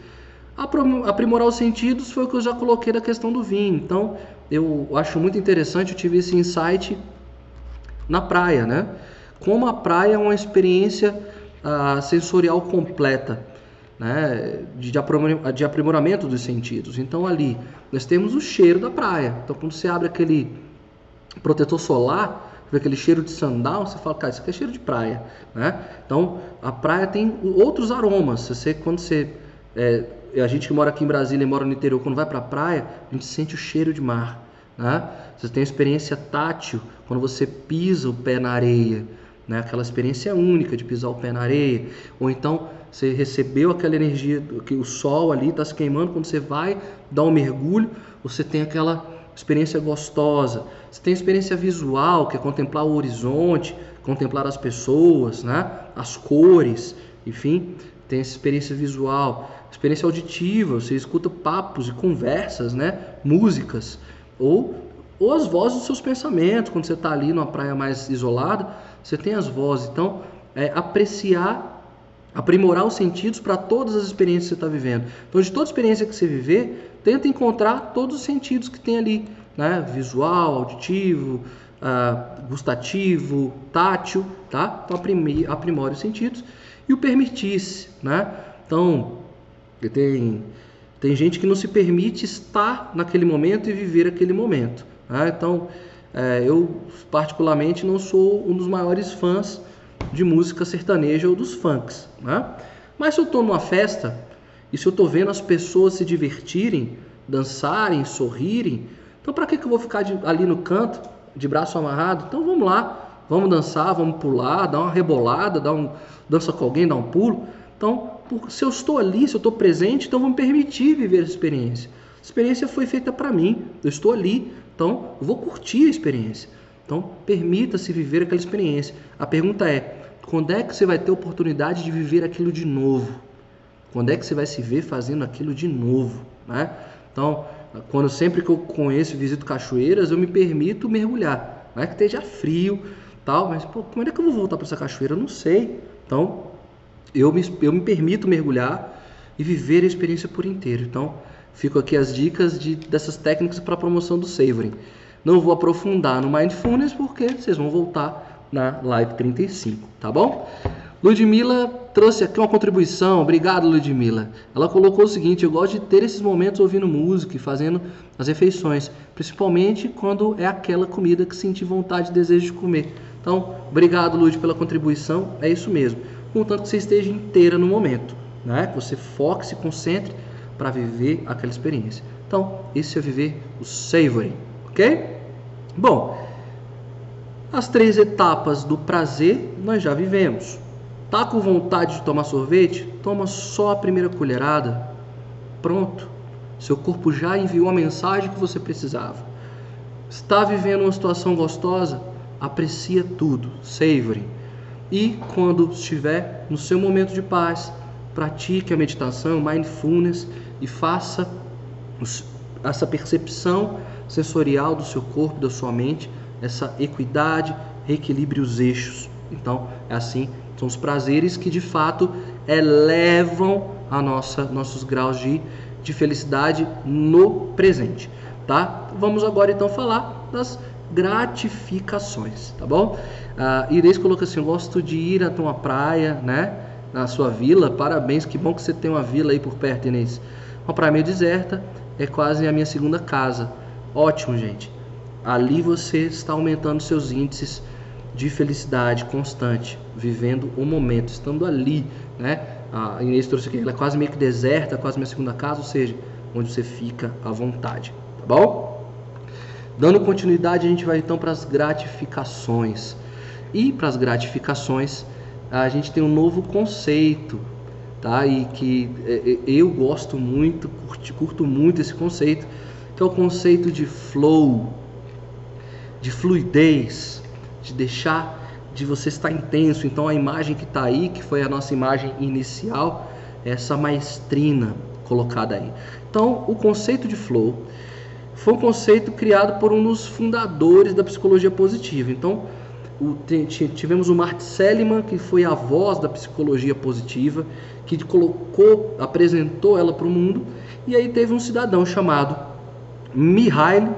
Aprimorar os sentidos foi o que eu já coloquei da questão do vinho. Então eu acho muito interessante, eu tive esse insight na praia, né? Como a praia é uma experiência ah, sensorial completa né, de, aprimoramento dos sentidos. Então ali nós temos o cheiro da praia. Então quando você abre aquele protetor solar, vê aquele cheiro de sandal, você fala, cara, isso aqui é cheiro de praia, né? Então a praia tem outros aromas. Você quando você é, a gente que mora aqui em Brasília e mora no interior, quando vai para a praia, a gente sente o cheiro de mar, né? Você tem experiência tátil quando você pisa o pé na areia, né? Aquela experiência única de pisar o pé na areia, ou então você recebeu aquela energia que o sol ali está se queimando, quando você vai dar um mergulho, você tem aquela experiência gostosa. Você tem experiência visual, que é contemplar o horizonte, contemplar as pessoas, né? as cores, enfim, tem essa experiência visual. Experiência auditiva, você escuta papos e conversas, né? músicas, ou, ou as vozes dos seus pensamentos, quando você está ali numa praia mais isolada, você tem as vozes. Então, é, apreciar aprimorar os sentidos para todas as experiências que você está vivendo. Então, de toda experiência que você viver, tenta encontrar todos os sentidos que tem ali, né? Visual, auditivo, uh, gustativo, tátil, tá? Então, aprimore os sentidos e o permitir-se, né? Então, tem, tem gente que não se permite estar naquele momento e viver aquele momento. Né? Então, é, eu particularmente não sou um dos maiores fãs de música sertaneja ou dos funks. Né? Mas se eu estou numa festa e se eu estou vendo as pessoas se divertirem, dançarem, sorrirem, então para que, que eu vou ficar de, ali no canto, de braço amarrado? Então vamos lá, vamos dançar, vamos pular, dar uma rebolada, dar um, dança com alguém, dar um pulo. Então, se eu estou ali, se eu estou presente, então vou me permitir viver essa experiência. A experiência foi feita para mim, eu estou ali, então eu vou curtir a experiência. Então, permita-se viver aquela experiência. A pergunta é: quando é que você vai ter oportunidade de viver aquilo de novo? Quando é que você vai se ver fazendo aquilo de novo? Né? Então, quando sempre que eu conheço e visito cachoeiras, eu me permito mergulhar. Não é que esteja frio, tal, mas pô, como é que eu vou voltar para essa cachoeira? Eu não sei. Então, eu me, eu me permito mergulhar e viver a experiência por inteiro. Então, fico aqui as dicas de, dessas técnicas para promoção do savoring. Não vou aprofundar no Mindfulness porque vocês vão voltar na live 35, tá bom? Ludmilla trouxe aqui uma contribuição, obrigado Ludmilla. Ela colocou o seguinte: eu gosto de ter esses momentos ouvindo música e fazendo as refeições, principalmente quando é aquela comida que senti vontade e desejo de comer. Então, obrigado Lud pela contribuição, é isso mesmo. Contanto que você esteja inteira no momento, né? Que você foque, se concentre para viver aquela experiência. Então, esse é viver o savoring, ok? Bom, as três etapas do prazer nós já vivemos. Tá com vontade de tomar sorvete? Toma só a primeira colherada. Pronto. Seu corpo já enviou a mensagem que você precisava. Está vivendo uma situação gostosa? Aprecia tudo, savor. E quando estiver no seu momento de paz, pratique a meditação, mindfulness e faça essa percepção sensorial do seu corpo, da sua mente, essa equidade, reequilibre os eixos. Então, é assim, são os prazeres que de fato elevam a nossa nossos graus de, de felicidade no presente, tá? Vamos agora então falar das gratificações, tá bom? Uh, Inês colocou assim, eu gosto de ir até uma praia, né? Na sua vila, parabéns, que bom que você tem uma vila aí por perto, Inês. Uma praia meio deserta, é quase a minha segunda casa. Ótimo, gente. Ali você está aumentando seus índices de felicidade constante, vivendo o momento, estando ali, né? A Inês trouxe aqui, ela é quase meio que deserta, quase minha segunda casa, ou seja, onde você fica à vontade, tá bom? Dando continuidade, a gente vai então para as gratificações. E para as gratificações, a gente tem um novo conceito, tá? E que é, é, eu gosto muito, curto, curto muito esse conceito, que é o conceito de flow, de fluidez, de deixar de você estar intenso. Então a imagem que está aí, que foi a nossa imagem inicial, é essa maestrina colocada aí. Então o conceito de flow foi um conceito criado por um dos fundadores da psicologia positiva. Então o, tivemos o Mart Seligman, que foi a voz da psicologia positiva, que colocou, apresentou ela para o mundo, e aí teve um cidadão chamado Mihaly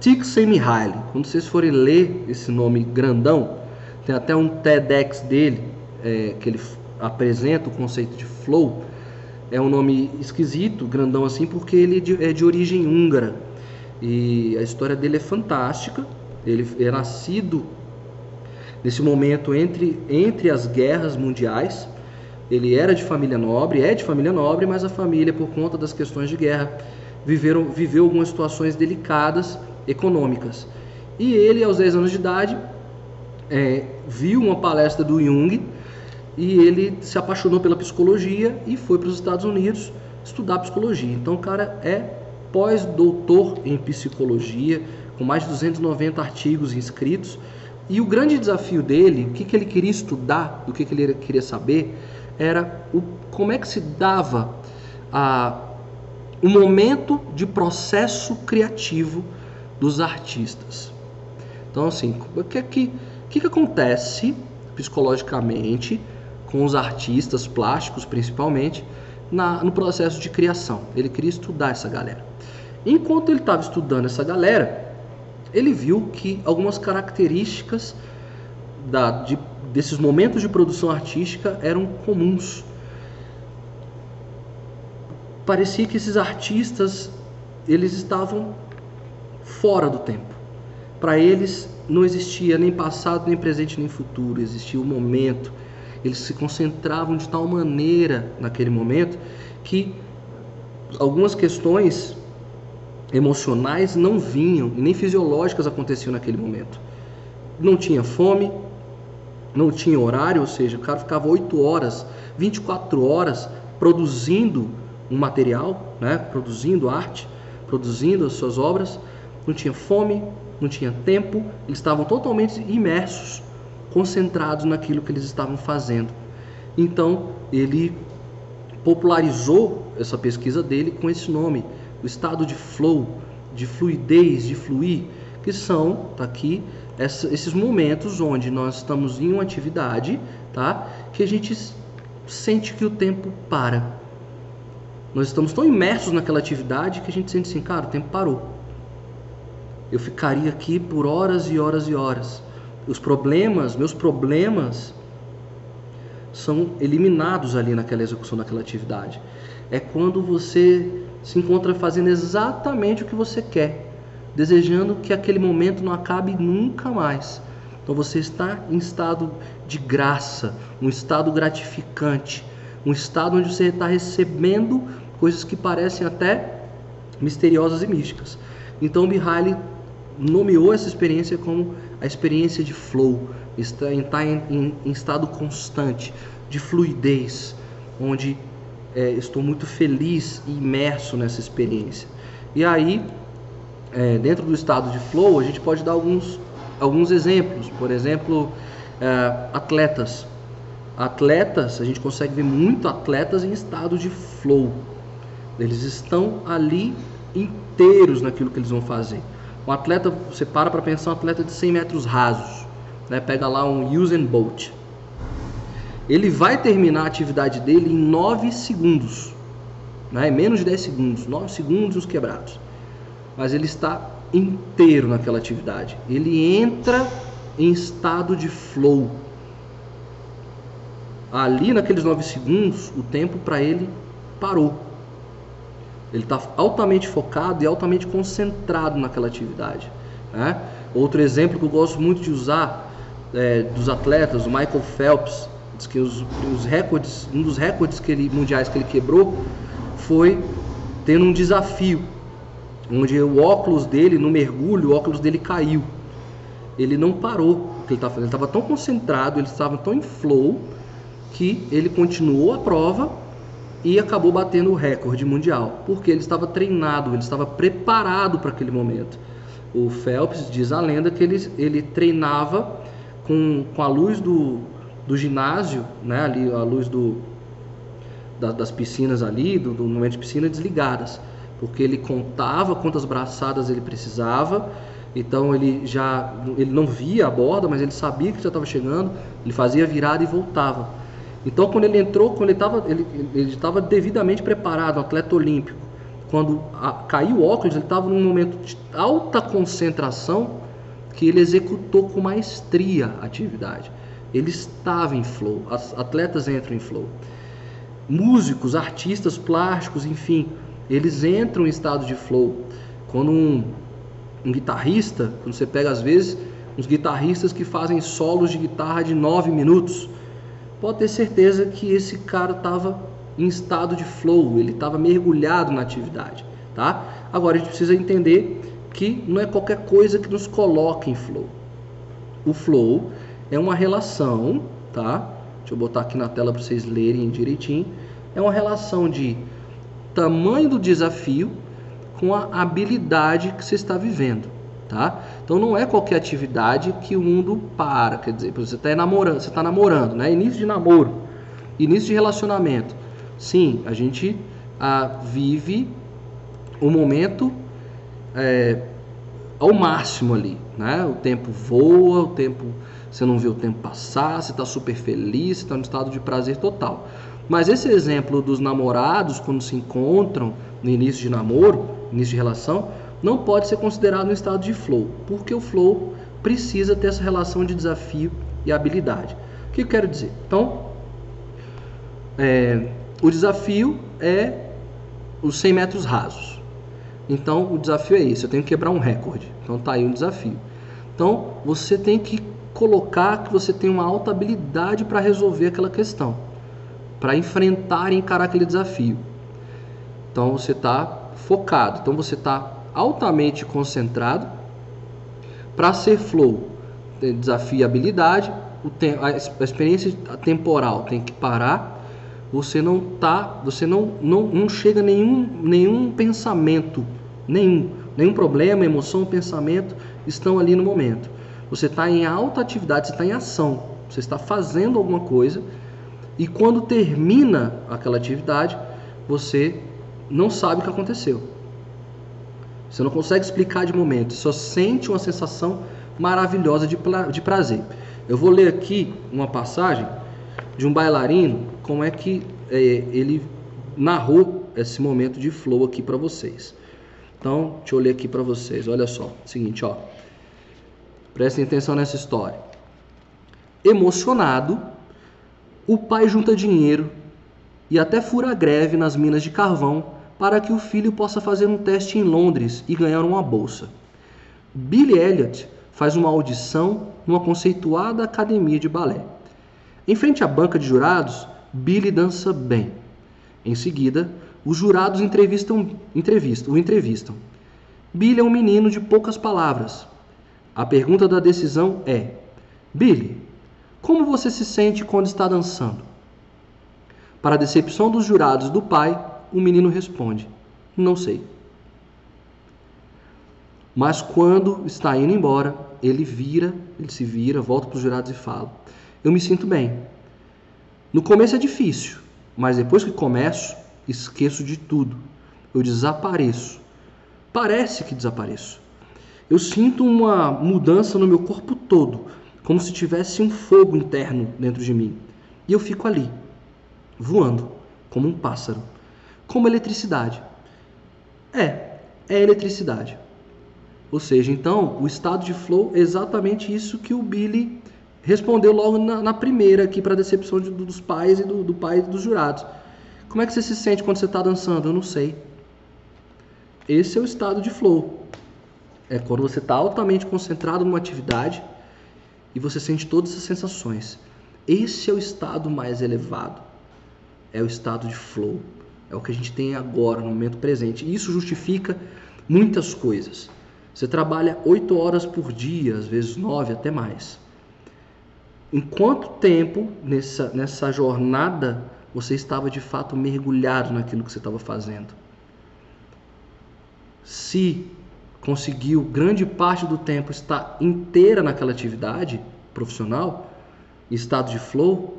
Csikszentmihalyi. Quando vocês forem ler esse nome grandão, tem até um TEDx dele é, que ele apresenta o conceito de flow. É um nome esquisito, grandão assim, porque ele é de origem húngara. E a história dele é fantástica. Ele é nascido nesse momento entre, entre as guerras mundiais. Ele era de família nobre, é de família nobre, mas a família, por conta das questões de guerra, viveram, viveu algumas situações delicadas econômicas. E ele, aos 10 anos de idade, é, viu uma palestra do Jung e ele se apaixonou pela psicologia e foi para os Estados Unidos estudar psicologia. Então o cara é pós-doutor em psicologia, com mais de 290 artigos inscritos e o grande desafio dele, o que, que ele queria estudar, do que, que ele queria saber, era o, como é que se dava a, o momento de processo criativo dos artistas. Então, assim, o que, que, que, que acontece psicologicamente com os artistas plásticos, principalmente, na, no processo de criação? Ele queria estudar essa galera. Enquanto ele estava estudando essa galera, ele viu que algumas características da, de, desses momentos de produção artística eram comuns. Parecia que esses artistas eles estavam fora do tempo. Para eles não existia nem passado, nem presente, nem futuro, existia o momento. Eles se concentravam de tal maneira naquele momento que algumas questões emocionais não vinham nem fisiológicas aconteciam naquele momento. Não tinha fome, não tinha horário, ou seja, o cara ficava 8 horas, 24 horas produzindo um material, né? produzindo arte, produzindo as suas obras, não tinha fome, não tinha tempo, eles estavam totalmente imersos, concentrados naquilo que eles estavam fazendo. Então, ele popularizou essa pesquisa dele com esse nome, o estado de flow, de fluidez, de fluir, que são, tá aqui, essa, esses momentos onde nós estamos em uma atividade, tá? Que a gente sente que o tempo para. Nós estamos tão imersos naquela atividade que a gente sente assim, cara, o tempo parou. Eu ficaria aqui por horas e horas e horas. Os problemas, meus problemas, são eliminados ali naquela execução daquela atividade. É quando você se encontra fazendo exatamente o que você quer, desejando que aquele momento não acabe nunca mais. Então você está em estado de graça, um estado gratificante, um estado onde você está recebendo coisas que parecem até misteriosas e místicas. Então Mihaly nomeou essa experiência como a experiência de flow, está em, tá em, em, em estado constante, de fluidez, onde é, estou muito feliz e imerso nessa experiência. E aí, é, dentro do estado de flow, a gente pode dar alguns, alguns exemplos. Por exemplo, é, atletas. Atletas, a gente consegue ver muito atletas em estado de flow. Eles estão ali inteiros naquilo que eles vão fazer. Um atleta, você para para pensar, um atleta de 100 metros rasos, né? pega lá um Usain Bolt. Ele vai terminar a atividade dele em 9 segundos, né? menos de 10 segundos, 9 segundos os quebrados. Mas ele está inteiro naquela atividade. Ele entra em estado de flow. Ali naqueles 9 segundos, o tempo para ele parou. Ele está altamente focado e altamente concentrado naquela atividade. Né? Outro exemplo que eu gosto muito de usar é, dos atletas, o Michael Phelps, diz que os, os recordes, um dos recordes que ele, mundiais que ele quebrou foi tendo um desafio, onde o óculos dele, no mergulho, o óculos dele caiu. Ele não parou o que ele estava fazendo, ele estava tão concentrado, ele estava tão em flow, que ele continuou a prova e acabou batendo o recorde mundial, porque ele estava treinado, ele estava preparado para aquele momento. O Phelps diz a lenda que ele, ele treinava com, com a luz do, do ginásio, né, ali a luz do, da, das piscinas ali, do, do momento de piscina desligadas, porque ele contava quantas braçadas ele precisava, então ele já ele não via a borda, mas ele sabia que já estava chegando, ele fazia virada e voltava. Então, quando ele entrou, quando ele estava ele, ele estava devidamente preparado, atleta olímpico. Quando a, caiu o óculos, ele estava num momento de alta concentração que ele executou com maestria a atividade. Ele estava em flow. As atletas entram em flow. Músicos, artistas plásticos, enfim, eles entram em estado de flow. Quando um, um guitarrista, quando você pega às vezes uns guitarristas que fazem solos de guitarra de 9 minutos, pode ter certeza que esse cara estava em estado de flow, ele estava mergulhado na atividade, tá? Agora a gente precisa entender que não é qualquer coisa que nos coloque em flow. O flow é uma relação, tá? Deixa eu botar aqui na tela para vocês lerem direitinho. É uma relação de tamanho do desafio com a habilidade que você está vivendo tá? Então não é qualquer atividade que o mundo para, quer dizer, você está namorando, você está namorando, né? Início de namoro, início de relacionamento. Sim, a gente ah, vive o momento é, ao máximo ali, né? O tempo voa, o tempo você não vê o tempo passar, você está super feliz, está no estado de prazer total. Mas esse exemplo dos namorados quando se encontram no início de namoro, início de relação, não pode ser considerado um estado de flow, porque o flow precisa ter essa relação de desafio e habilidade. O que eu quero dizer? Então, é, o desafio é os 100 metros rasos. Então, o desafio é esse, eu tenho que quebrar um recorde. Então, tá aí um desafio. Então, você tem que colocar que você tem uma alta habilidade para resolver aquela questão, para enfrentar e encarar aquele desafio. Então, você está focado. Então, você está altamente concentrado. Para ser flow, desafia habilidade, a experiência temporal tem que parar. Você não tá, você não, não, não chega a nenhum, nenhum pensamento, nenhum, nenhum problema, emoção, pensamento estão ali no momento. Você está em alta atividade, você está em ação, você está fazendo alguma coisa e quando termina aquela atividade, você não sabe o que aconteceu. Você não consegue explicar de momento, só sente uma sensação maravilhosa de, de prazer. Eu vou ler aqui uma passagem de um bailarino, como é que é, ele narrou esse momento de flow aqui para vocês. Então, deixa eu ler aqui para vocês. Olha só, seguinte, ó. Prestem atenção nessa história. Emocionado, o pai junta dinheiro e até fura greve nas minas de carvão para que o filho possa fazer um teste em Londres e ganhar uma bolsa. Billy Elliot faz uma audição numa conceituada academia de balé. Em frente à banca de jurados, Billy dança bem. Em seguida, os jurados entrevistam, entrevistam, o entrevistam. Billy é um menino de poucas palavras. A pergunta da decisão é: Billy, como você se sente quando está dançando? Para a decepção dos jurados do pai, o menino responde: Não sei. Mas quando está indo embora, ele vira, ele se vira, volta para os jurados e fala: Eu me sinto bem. No começo é difícil, mas depois que começo, esqueço de tudo. Eu desapareço. Parece que desapareço. Eu sinto uma mudança no meu corpo todo, como se tivesse um fogo interno dentro de mim. E eu fico ali, voando, como um pássaro, como eletricidade. É, é eletricidade. Ou seja, então, o estado de flow é exatamente isso que o Billy respondeu logo na, na primeira aqui para a decepção de, dos pais e do, do pai e dos jurados. Como é que você se sente quando você está dançando? Eu não sei. Esse é o estado de flow. É quando você está altamente concentrado numa atividade e você sente todas essas sensações. Esse é o estado mais elevado. É o estado de flow. É o que a gente tem agora, no momento presente. Isso justifica muitas coisas. Você trabalha oito horas por dia, às vezes nove, até mais. Em quanto tempo nessa, nessa jornada você estava de fato mergulhado naquilo que você estava fazendo? Se conseguiu grande parte do tempo estar inteira naquela atividade profissional, estado de flow,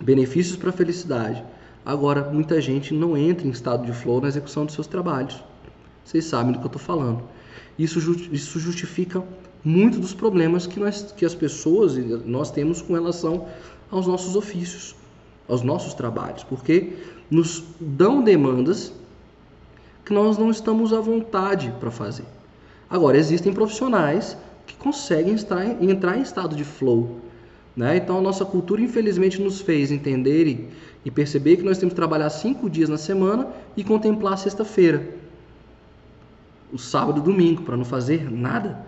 benefícios para a felicidade. Agora, muita gente não entra em estado de flow na execução dos seus trabalhos. Vocês sabem do que eu estou falando. Isso, isso justifica muito dos problemas que, nós, que as pessoas nós temos com relação aos nossos ofícios, aos nossos trabalhos, porque nos dão demandas que nós não estamos à vontade para fazer. Agora, existem profissionais que conseguem estar, entrar em estado de flow. Né? Então, a nossa cultura, infelizmente, nos fez entender e, e perceber que nós temos que trabalhar cinco dias na semana e contemplar a sexta-feira o sábado e domingo para não fazer nada.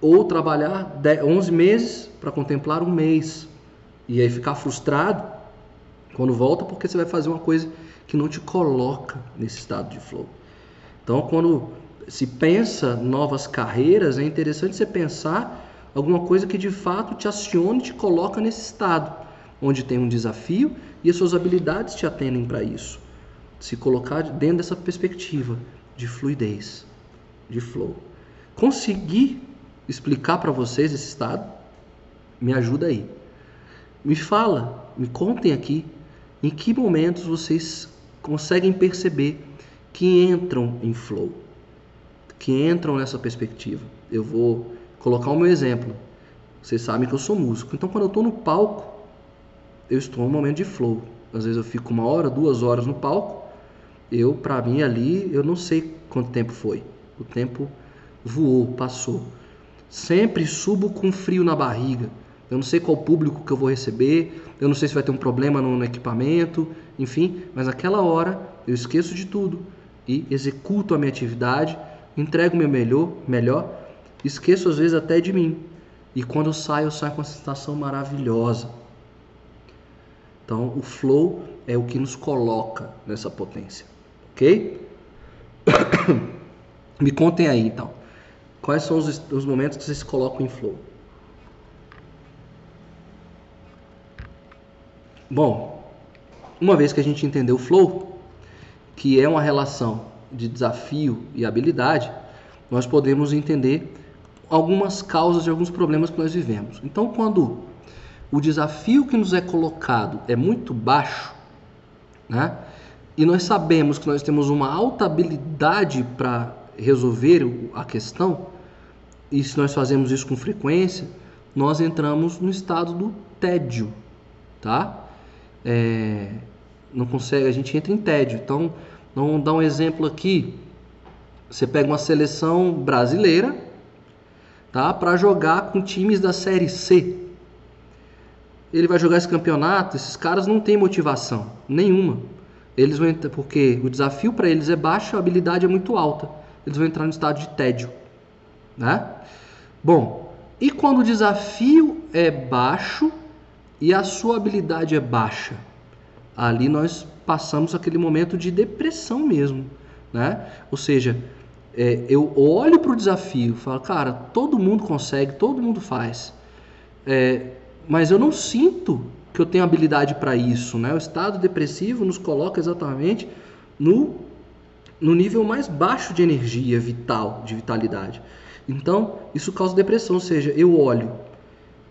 Ou trabalhar 11 meses para contemplar um mês. E aí ficar frustrado quando volta porque você vai fazer uma coisa que não te coloca nesse estado de flow. Então, quando se pensa novas carreiras, é interessante você pensar alguma coisa que de fato te acione te coloca nesse estado, onde tem um desafio e as suas habilidades te atendem para isso. Se colocar dentro dessa perspectiva de fluidez de flow. Conseguir explicar para vocês esse estado? Me ajuda aí. Me fala, me contem aqui em que momentos vocês conseguem perceber que entram em flow, que entram nessa perspectiva. Eu vou colocar o meu exemplo. Vocês sabem que eu sou músico, então quando eu estou no palco, eu estou em um momento de flow. Às vezes eu fico uma hora, duas horas no palco. Eu, para mim ali, eu não sei quanto tempo foi. O tempo voou, passou. Sempre subo com frio na barriga. Eu não sei qual público que eu vou receber, eu não sei se vai ter um problema no, equipamento, enfim, mas naquela hora eu esqueço de tudo e executo a minha atividade, entrego o meu melhor, melhor, esqueço às vezes até de mim. E quando eu saio, eu saio com uma sensação maravilhosa. Então, o flow é o que nos coloca nessa potência, ok? *coughs* Me contem aí então. Quais são os, os momentos que vocês se colocam em flow? Bom, uma vez que a gente entendeu o flow, que é uma relação de desafio e habilidade, nós podemos entender algumas causas de alguns problemas que nós vivemos. Então, quando o desafio que nos é colocado é muito baixo, né? E nós sabemos que nós temos uma alta habilidade para resolver a questão, e se nós fazemos isso com frequência, nós entramos no estado do tédio, tá? É, não consegue, a gente entra em tédio. Então, vamos dar um exemplo aqui. Você pega uma seleção brasileira, tá? Para jogar com times da série C. Ele vai jogar esse campeonato, esses caras não têm motivação nenhuma. Eles vão porque o desafio para eles é baixo, a habilidade é muito alta eles vão entrar no estado de tédio, né? Bom, e quando o desafio é baixo e a sua habilidade é baixa? Ali nós passamos aquele momento de depressão mesmo, né? Ou seja, é, eu olho para o desafio, falo, cara, todo mundo consegue, todo mundo faz, é, mas eu não sinto que eu tenho habilidade para isso, né? O estado depressivo nos coloca exatamente no, no nível mais baixo de energia vital, de vitalidade. Então, isso causa depressão, ou seja, eu olho,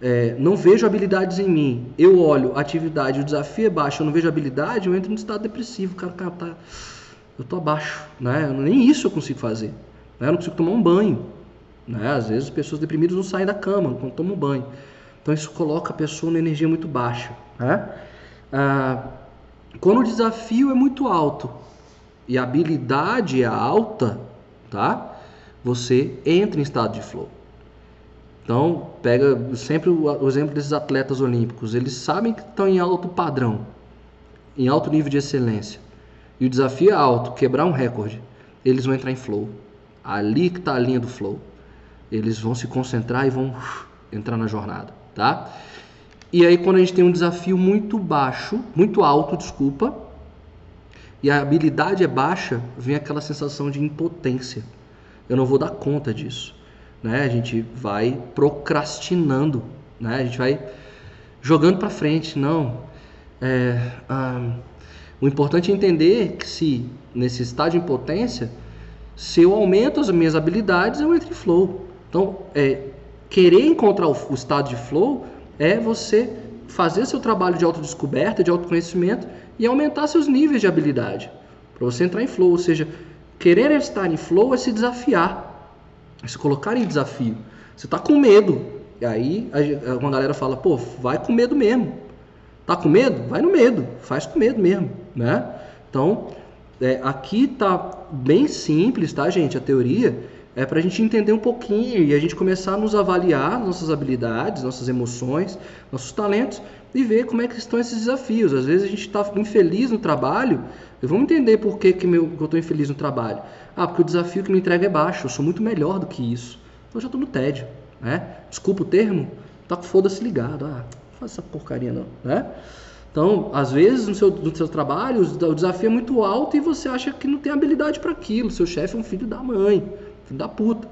é, não vejo habilidades em mim, eu olho, atividade, o desafio é baixo, eu não vejo habilidade, eu entro no estado depressivo, cara, cara tá, eu tô abaixo, né? Nem isso eu consigo fazer, né? Eu não consigo tomar um banho, né? Às vezes as pessoas deprimidas não saem da cama quando tomam banho. Então isso coloca a pessoa numa energia muito baixa. Né? Ah, quando o desafio é muito alto e a habilidade é alta, tá? Você entra em estado de flow. Então, pega sempre o exemplo desses atletas olímpicos. Eles sabem que estão em alto padrão, em alto nível de excelência. E o desafio é alto, quebrar um recorde. Eles vão entrar em flow. Ali que está a linha do flow. Eles vão se concentrar e vão entrar na jornada tá? E aí quando a gente tem um desafio muito baixo, muito alto, desculpa, e a habilidade é baixa, vem aquela sensação de impotência. Eu não vou dar conta disso, né? A gente vai procrastinando, né? A gente vai jogando para frente, não. É, ah, o importante é entender que se nesse estado de impotência, se eu aumento as minhas habilidades, eu entro em flow. Então, é, Querer encontrar o, o estado de flow é você fazer seu trabalho de autodescoberta, de autoconhecimento e aumentar seus níveis de habilidade para você entrar em flow. Ou seja, querer estar em flow é se desafiar, se colocar em desafio. Você está com medo, e aí uma galera fala, pô, vai com medo mesmo. Tá com medo? Vai no medo, faz com medo mesmo, né? Então, é, aqui tá bem simples, tá, gente? A teoria é para a gente entender um pouquinho e a gente começar a nos avaliar nossas habilidades, nossas emoções, nossos talentos e ver como é que estão esses desafios. Às vezes a gente está infeliz no trabalho, e vamos entender por que, que, meu, que eu estou infeliz no trabalho. Ah, porque o desafio que me entrega é baixo, eu sou muito melhor do que isso. Então eu já estou no tédio, né? Desculpa o termo, tá com foda-se ligado. Ah, não faz essa porcaria não, né? Então, às vezes no seu, no seu trabalho o desafio é muito alto e você acha que não tem habilidade para aquilo. Seu chefe é um filho da mãe filho da puta.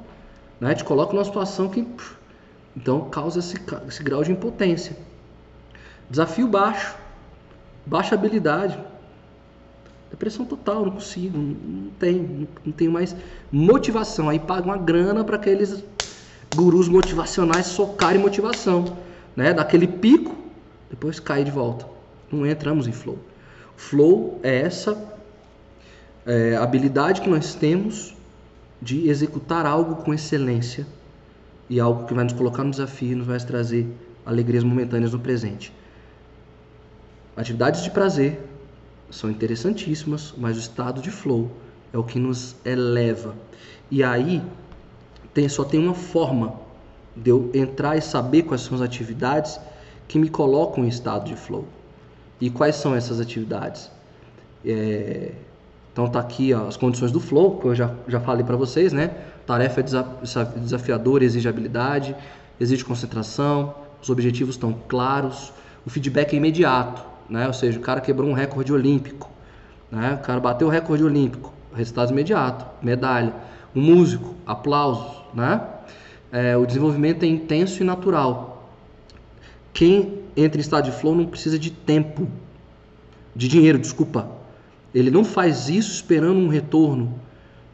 Né? Te coloca numa situação que. Então causa esse, esse grau de impotência. Desafio baixo. Baixa habilidade. Depressão total, não consigo, não, tenho, não tenho mais motivação. Aí paga uma grana para aqueles gurus motivacionais socarem motivação, né? Daquele pico, depois cai de volta. Não entramos em flow. Flow é essa é, habilidade que nós temos de executar algo com excelência e algo que vai nos colocar no desafio e nos vai trazer alegrias momentâneas no presente. Atividades de prazer são interessantíssimas, mas o estado de flow é o que nos eleva. E aí tem, só tem uma forma de eu entrar e saber quais são as atividades que me colocam em estado de flow. E quais são essas atividades? É, então tá aqui ó, as condições do flow, que eu já, já falei para vocês, né? Tarefa é desafiadora, exige habilidade, exige concentração, os objetivos estão claros, o feedback é imediato, né? Ou seja, o cara quebrou um recorde olímpico, né? O cara bateu o recorde olímpico, resultado imediato, medalha. O músico, aplausos, né? É, o desenvolvimento é intenso e natural. Quem entra em estado de flow não precisa de tempo, de dinheiro, desculpa, ele não faz isso esperando um retorno,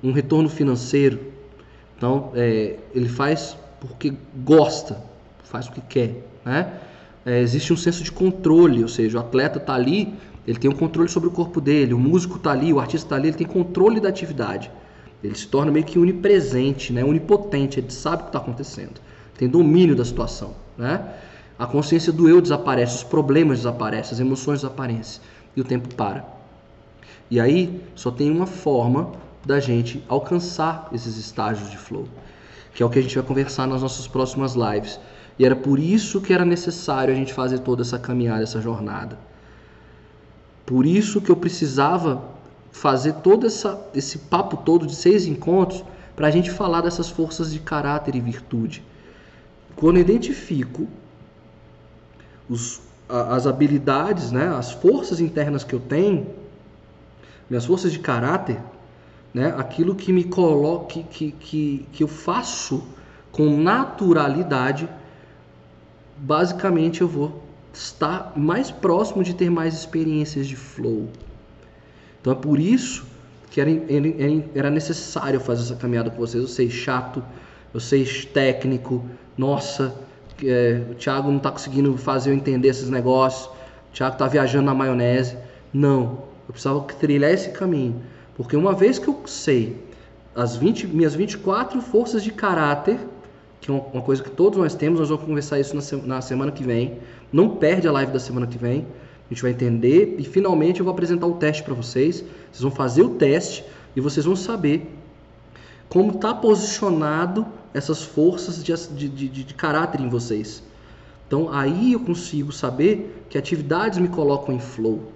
um retorno financeiro. Então, é, ele faz porque gosta, faz o que quer. Né? É, existe um senso de controle, ou seja, o atleta está ali, ele tem um controle sobre o corpo dele, o músico está ali, o artista está ali, ele tem controle da atividade. Ele se torna meio que onipresente, né? onipotente, ele sabe o que está acontecendo, tem domínio da situação. Né? A consciência do eu desaparece, os problemas desaparecem, as emoções desaparecem e o tempo para. E aí só tem uma forma da gente alcançar esses estágios de flow, que é o que a gente vai conversar nas nossas próximas lives. E era por isso que era necessário a gente fazer toda essa caminhada, essa jornada. Por isso que eu precisava fazer todo essa, esse papo todo de seis encontros para a gente falar dessas forças de caráter e virtude. Quando eu identifico os, as habilidades, né, as forças internas que eu tenho, minhas forças de caráter, né, aquilo que me coloca, que, que, que eu faço com naturalidade, basicamente eu vou estar mais próximo de ter mais experiências de flow. Então é por isso que era, era necessário fazer essa caminhada com vocês. Eu sei chato, eu sei técnico, nossa, é, o Thiago não está conseguindo fazer eu entender esses negócios, o Thiago está viajando na maionese. Não, eu precisava trilhar esse caminho. Porque uma vez que eu sei as 20, minhas 24 forças de caráter, que é uma coisa que todos nós temos, nós vamos conversar isso na semana que vem. Não perde a live da semana que vem. A gente vai entender e finalmente eu vou apresentar o teste para vocês. Vocês vão fazer o teste e vocês vão saber como está posicionado essas forças de, de, de, de caráter em vocês. Então aí eu consigo saber que atividades me colocam em flow.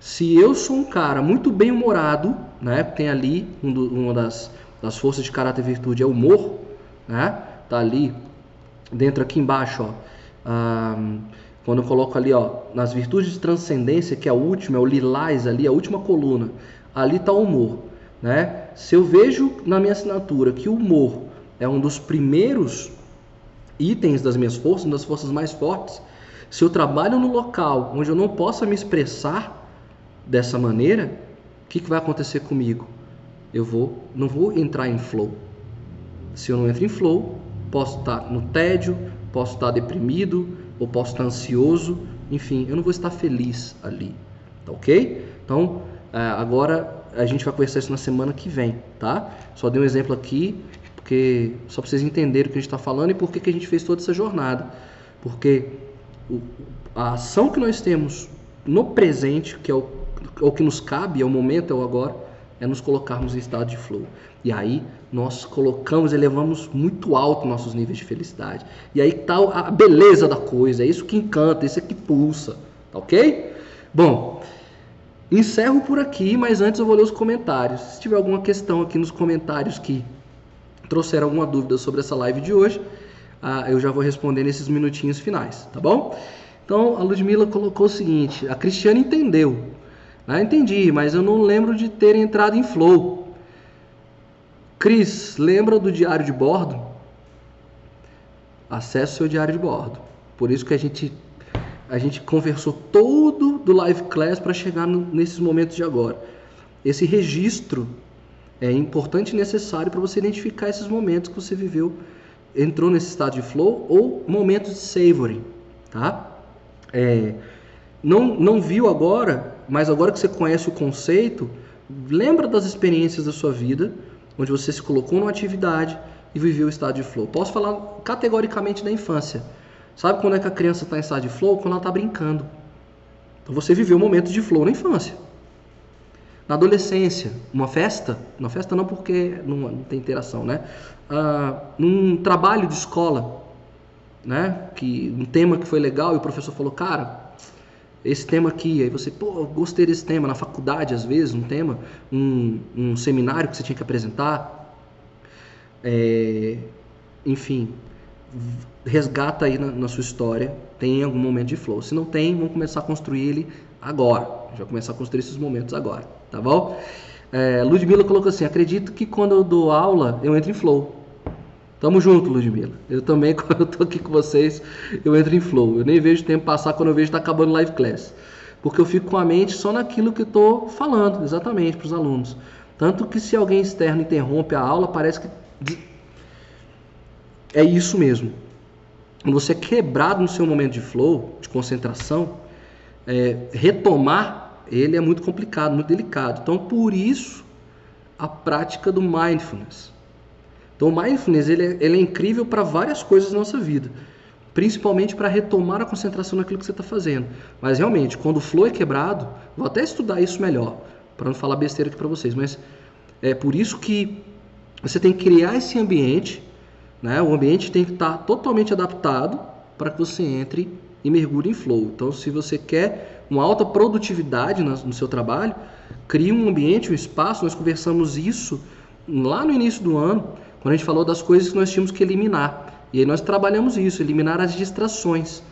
Se eu sou um cara muito bem humorado, né? Tem ali um do, uma das, das forças de caráter e virtude é o humor, né? Tá ali dentro aqui embaixo, ó. quando eu coloco ali, ó, nas virtudes de transcendência, que é a última, é o lilás ali, a última coluna, ali tá o humor, né? Se eu vejo na minha assinatura que o humor é um dos primeiros itens das minhas forças, uma das forças mais fortes, se eu trabalho no local onde eu não possa me expressar dessa maneira, o que, que vai acontecer comigo? Eu vou, não vou entrar em flow. Se eu não entro em flow, posso estar no tédio, posso estar deprimido, ou posso estar ansioso, enfim, eu não vou estar feliz ali, tá ok? Então, é, agora a gente vai conversar isso na semana que vem, tá? Só dei um exemplo aqui, porque só para vocês entenderem o que a gente está falando e por que a gente fez toda essa jornada. Porque a ação que nós temos no presente, que é o o que nos cabe, é o momento, é o agora, é nos colocarmos em estado de flow. E aí nós colocamos, elevamos muito alto nossos níveis de felicidade. E aí está a beleza da coisa, é isso que encanta, isso é que pulsa, tá ok? Bom, encerro por aqui, mas antes eu vou ler os comentários. Se tiver alguma questão aqui nos comentários que trouxeram alguma dúvida sobre essa live de hoje, ah, eu já vou responder nesses minutinhos finais, tá bom? Então a Ludmilla colocou o seguinte: a Cristiane entendeu. Ah, entendi, mas eu não lembro de ter entrado em flow. Cris, lembra do diário de bordo? Acesse seu diário de bordo. Por isso que a gente a gente conversou todo do live class para chegar no, nesses momentos de agora. Esse registro é importante e necessário para você identificar esses momentos que você viveu, entrou nesse estado de flow ou momentos de savory, tá? É, não, não viu agora mas agora que você conhece o conceito, lembra das experiências da sua vida, onde você se colocou numa atividade e viveu o estado de flow. Posso falar categoricamente da infância. Sabe quando é que a criança está em estado de flow? Quando ela está brincando. Então você viveu um momento de flow na infância. Na adolescência, uma festa, uma festa não porque não, tem interação, né? Ah, num trabalho de escola, né? Que um tema que foi legal e o professor falou, cara, esse tema aqui, aí você, pô, gostei desse tema, na faculdade às vezes, um tema, um, um seminário que você tinha que apresentar, é, enfim, resgata aí na, na, sua história, tem algum momento de flow. Se não tem, vamos começar a construir ele agora, já começar a construir esses momentos agora, tá bom? É, Ludmilla colocou assim, acredito que quando eu dou aula, eu entro em flow. Tamo junto, Ludmilla. Eu também, *laughs* quando eu tô aqui com vocês, eu entro em flow. Eu nem vejo o tempo passar quando eu vejo que tá acabando live class. Porque eu fico com a mente só naquilo que eu tô falando, exatamente, para os alunos. Tanto que se alguém externo interrompe a aula, parece que é isso mesmo. Quando você é quebrado no seu momento de flow, de concentração, é, retomar ele é muito complicado, muito delicado. Então, por isso, a prática do mindfulness. Então, o mindfulness ele é, ele é incrível para várias coisas na nossa vida, principalmente para retomar a concentração naquilo que você está fazendo. Mas realmente, quando o flow é quebrado, vou até estudar isso melhor, para não falar besteira aqui para vocês, mas é por isso que você tem que criar esse ambiente, né? O ambiente tem que estar tá totalmente adaptado para que você entre e mergulhe em flow. Então, se você quer uma alta produtividade no seu trabalho, crie um ambiente, um espaço. Nós conversamos isso lá no início do ano quando a gente falou das coisas que nós tínhamos que eliminar. E aí nós trabalhamos isso, eliminar as distrações.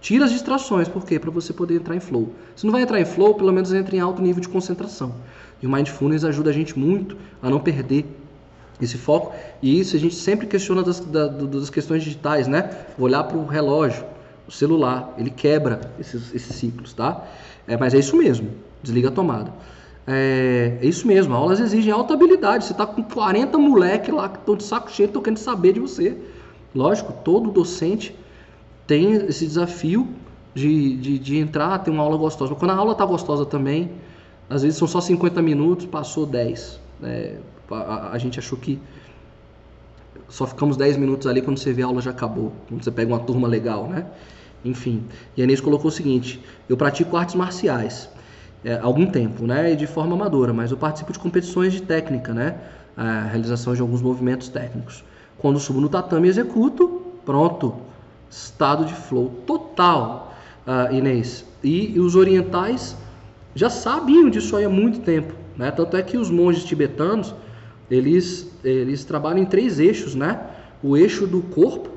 Tira as distrações, por quê? Para você poder entrar em flow. Se não vai entrar em flow, pelo menos entra em alto nível de concentração. E o Mindfulness ajuda a gente muito a não perder esse foco. E isso a gente sempre questiona das, das questões digitais, né? Olhar para o relógio, o celular, ele quebra esses, esses ciclos, tá? É, mas é isso mesmo, desliga a tomada. É, é, isso mesmo, aulas exigem alta habilidade. Você está com 40 moleque lá que estão de saco cheio, estão querendo saber de você. Lógico, todo docente tem esse desafio de, de, de entrar, ter uma aula gostosa. Mas quando a aula está gostosa também, às vezes são só 50 minutos, passou 10. É, a, a, gente achou que só ficamos 10 minutos ali quando você vê a aula já acabou. Quando você pega uma turma legal, né? Enfim. E a Inês colocou o seguinte: eu pratico artes marciais é, algum tempo, né? E de forma amadora, mas eu participo de competições de técnica, né? A realização de alguns movimentos técnicos. Quando subo no tatame e executo, pronto. Estado de flow total, uh, Inês. E, e os orientais já sabiam disso aí há muito tempo, né? Tanto é que os monges tibetanos, eles, eles trabalham em três eixos, né? O eixo do corpo,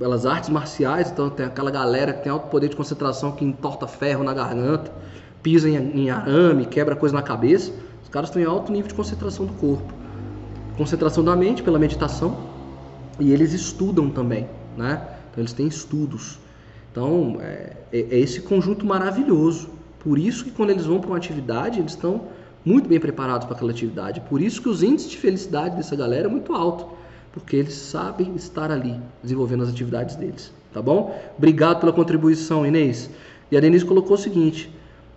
pelas artes marciais, então tem aquela galera que tem alto poder de concentração que entorta ferro na garganta, pisa em, em arame, quebra coisa na cabeça. Os caras têm alto nível de concentração do corpo. Concentração da mente pela meditação. E eles estudam também, né? Então eles têm estudos. Então é, é, é esse conjunto maravilhoso. Por isso que quando eles vão para uma atividade, eles estão muito bem preparados para aquela atividade. Por isso que os índices de felicidade dessa galera é muito alto, porque eles sabem estar ali, desenvolvendo as atividades deles. Tá bom? Obrigado pela contribuição, Inês. E a Denise colocou o seguinte: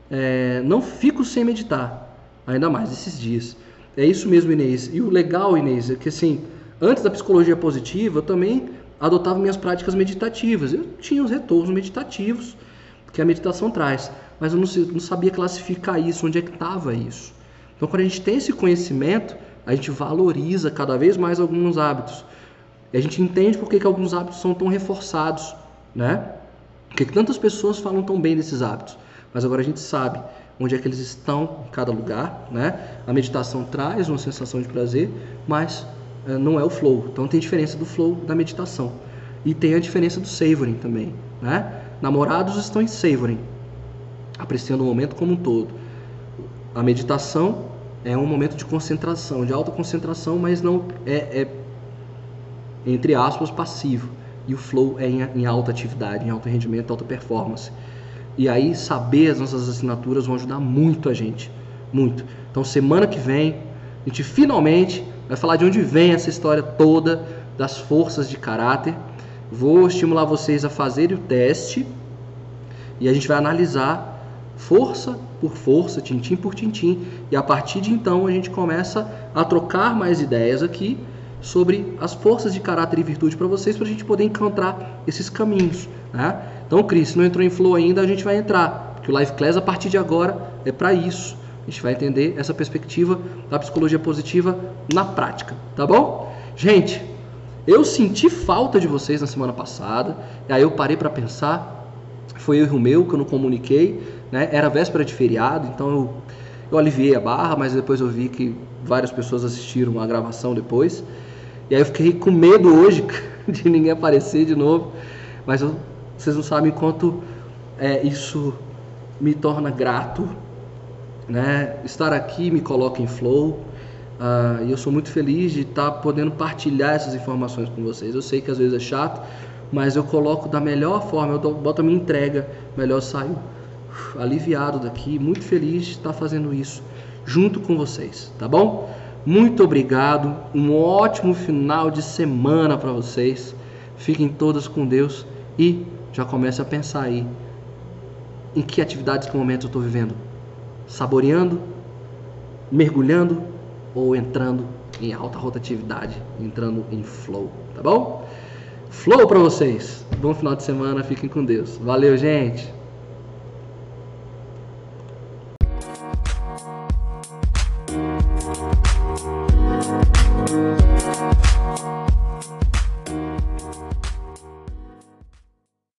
é, não fico sem meditar, ainda mais esses dias. É isso mesmo, Inês. E o legal, Inês, é que assim, antes da psicologia positiva, eu também adotava minhas práticas meditativas. Eu tinha os retornos meditativos que a meditação traz, mas eu não, não sabia classificar isso, onde é que estava isso. Então, quando a gente tem esse conhecimento, a gente valoriza cada vez mais alguns hábitos. E a gente entende por que, que alguns hábitos são tão reforçados, né? Por que, que tantas pessoas falam tão bem desses hábitos? Mas agora a gente sabe onde é que eles estão em cada lugar, né? A meditação traz uma sensação de prazer, mas uh, não é o flow. Então tem diferença do flow da meditação. E tem a diferença do savoring também, né? Namorados estão em savoring, apreciando o momento como um todo. A meditação é um momento de concentração, de alta concentração, mas não é, é entre aspas passivo. E o flow é em, em alta atividade, em alto rendimento, alta performance. E aí saber as nossas assinaturas vão ajudar muito a gente, muito. Então semana que vem a gente finalmente vai falar de onde vem essa história toda das forças de caráter. Vou estimular vocês a fazerem o teste e a gente vai analisar força por força, tintim por tintim, e a partir de então a gente começa a trocar mais ideias aqui sobre as forças de caráter e virtude para vocês, para a gente poder encontrar esses caminhos. Né? Então, Cris, se não entrou em flow ainda, a gente vai entrar, porque o Live Class a partir de agora é para isso. A gente vai entender essa perspectiva da psicologia positiva na prática, tá bom? Gente, eu senti falta de vocês na semana passada, e aí eu parei para pensar, foi erro meu que eu não comuniquei, né? Era véspera de feriado, então eu, eu aliviei a barra, mas depois eu vi que várias pessoas assistiram a gravação depois. E aí eu fiquei com medo hoje *laughs* de ninguém aparecer de novo. Mas eu, vocês não sabem quanto é, isso me torna grato. Né? Estar aqui me coloca em flow. Uh, e eu sou muito feliz de estar tá podendo partilhar essas informações com vocês. Eu sei que às vezes é chato, mas eu coloco da melhor forma, eu boto a minha entrega, melhor saio aliviado daqui, muito feliz de estar fazendo isso junto com vocês, tá bom? Muito obrigado, um ótimo final de semana para vocês. Fiquem todas com Deus e já comece a pensar aí em que atividades, que momento eu estou vivendo. Saboreando, mergulhando ou entrando em alta rotatividade, entrando em flow, tá bom? Flow para vocês. Bom final de semana, fiquem com Deus. Valeu, gente.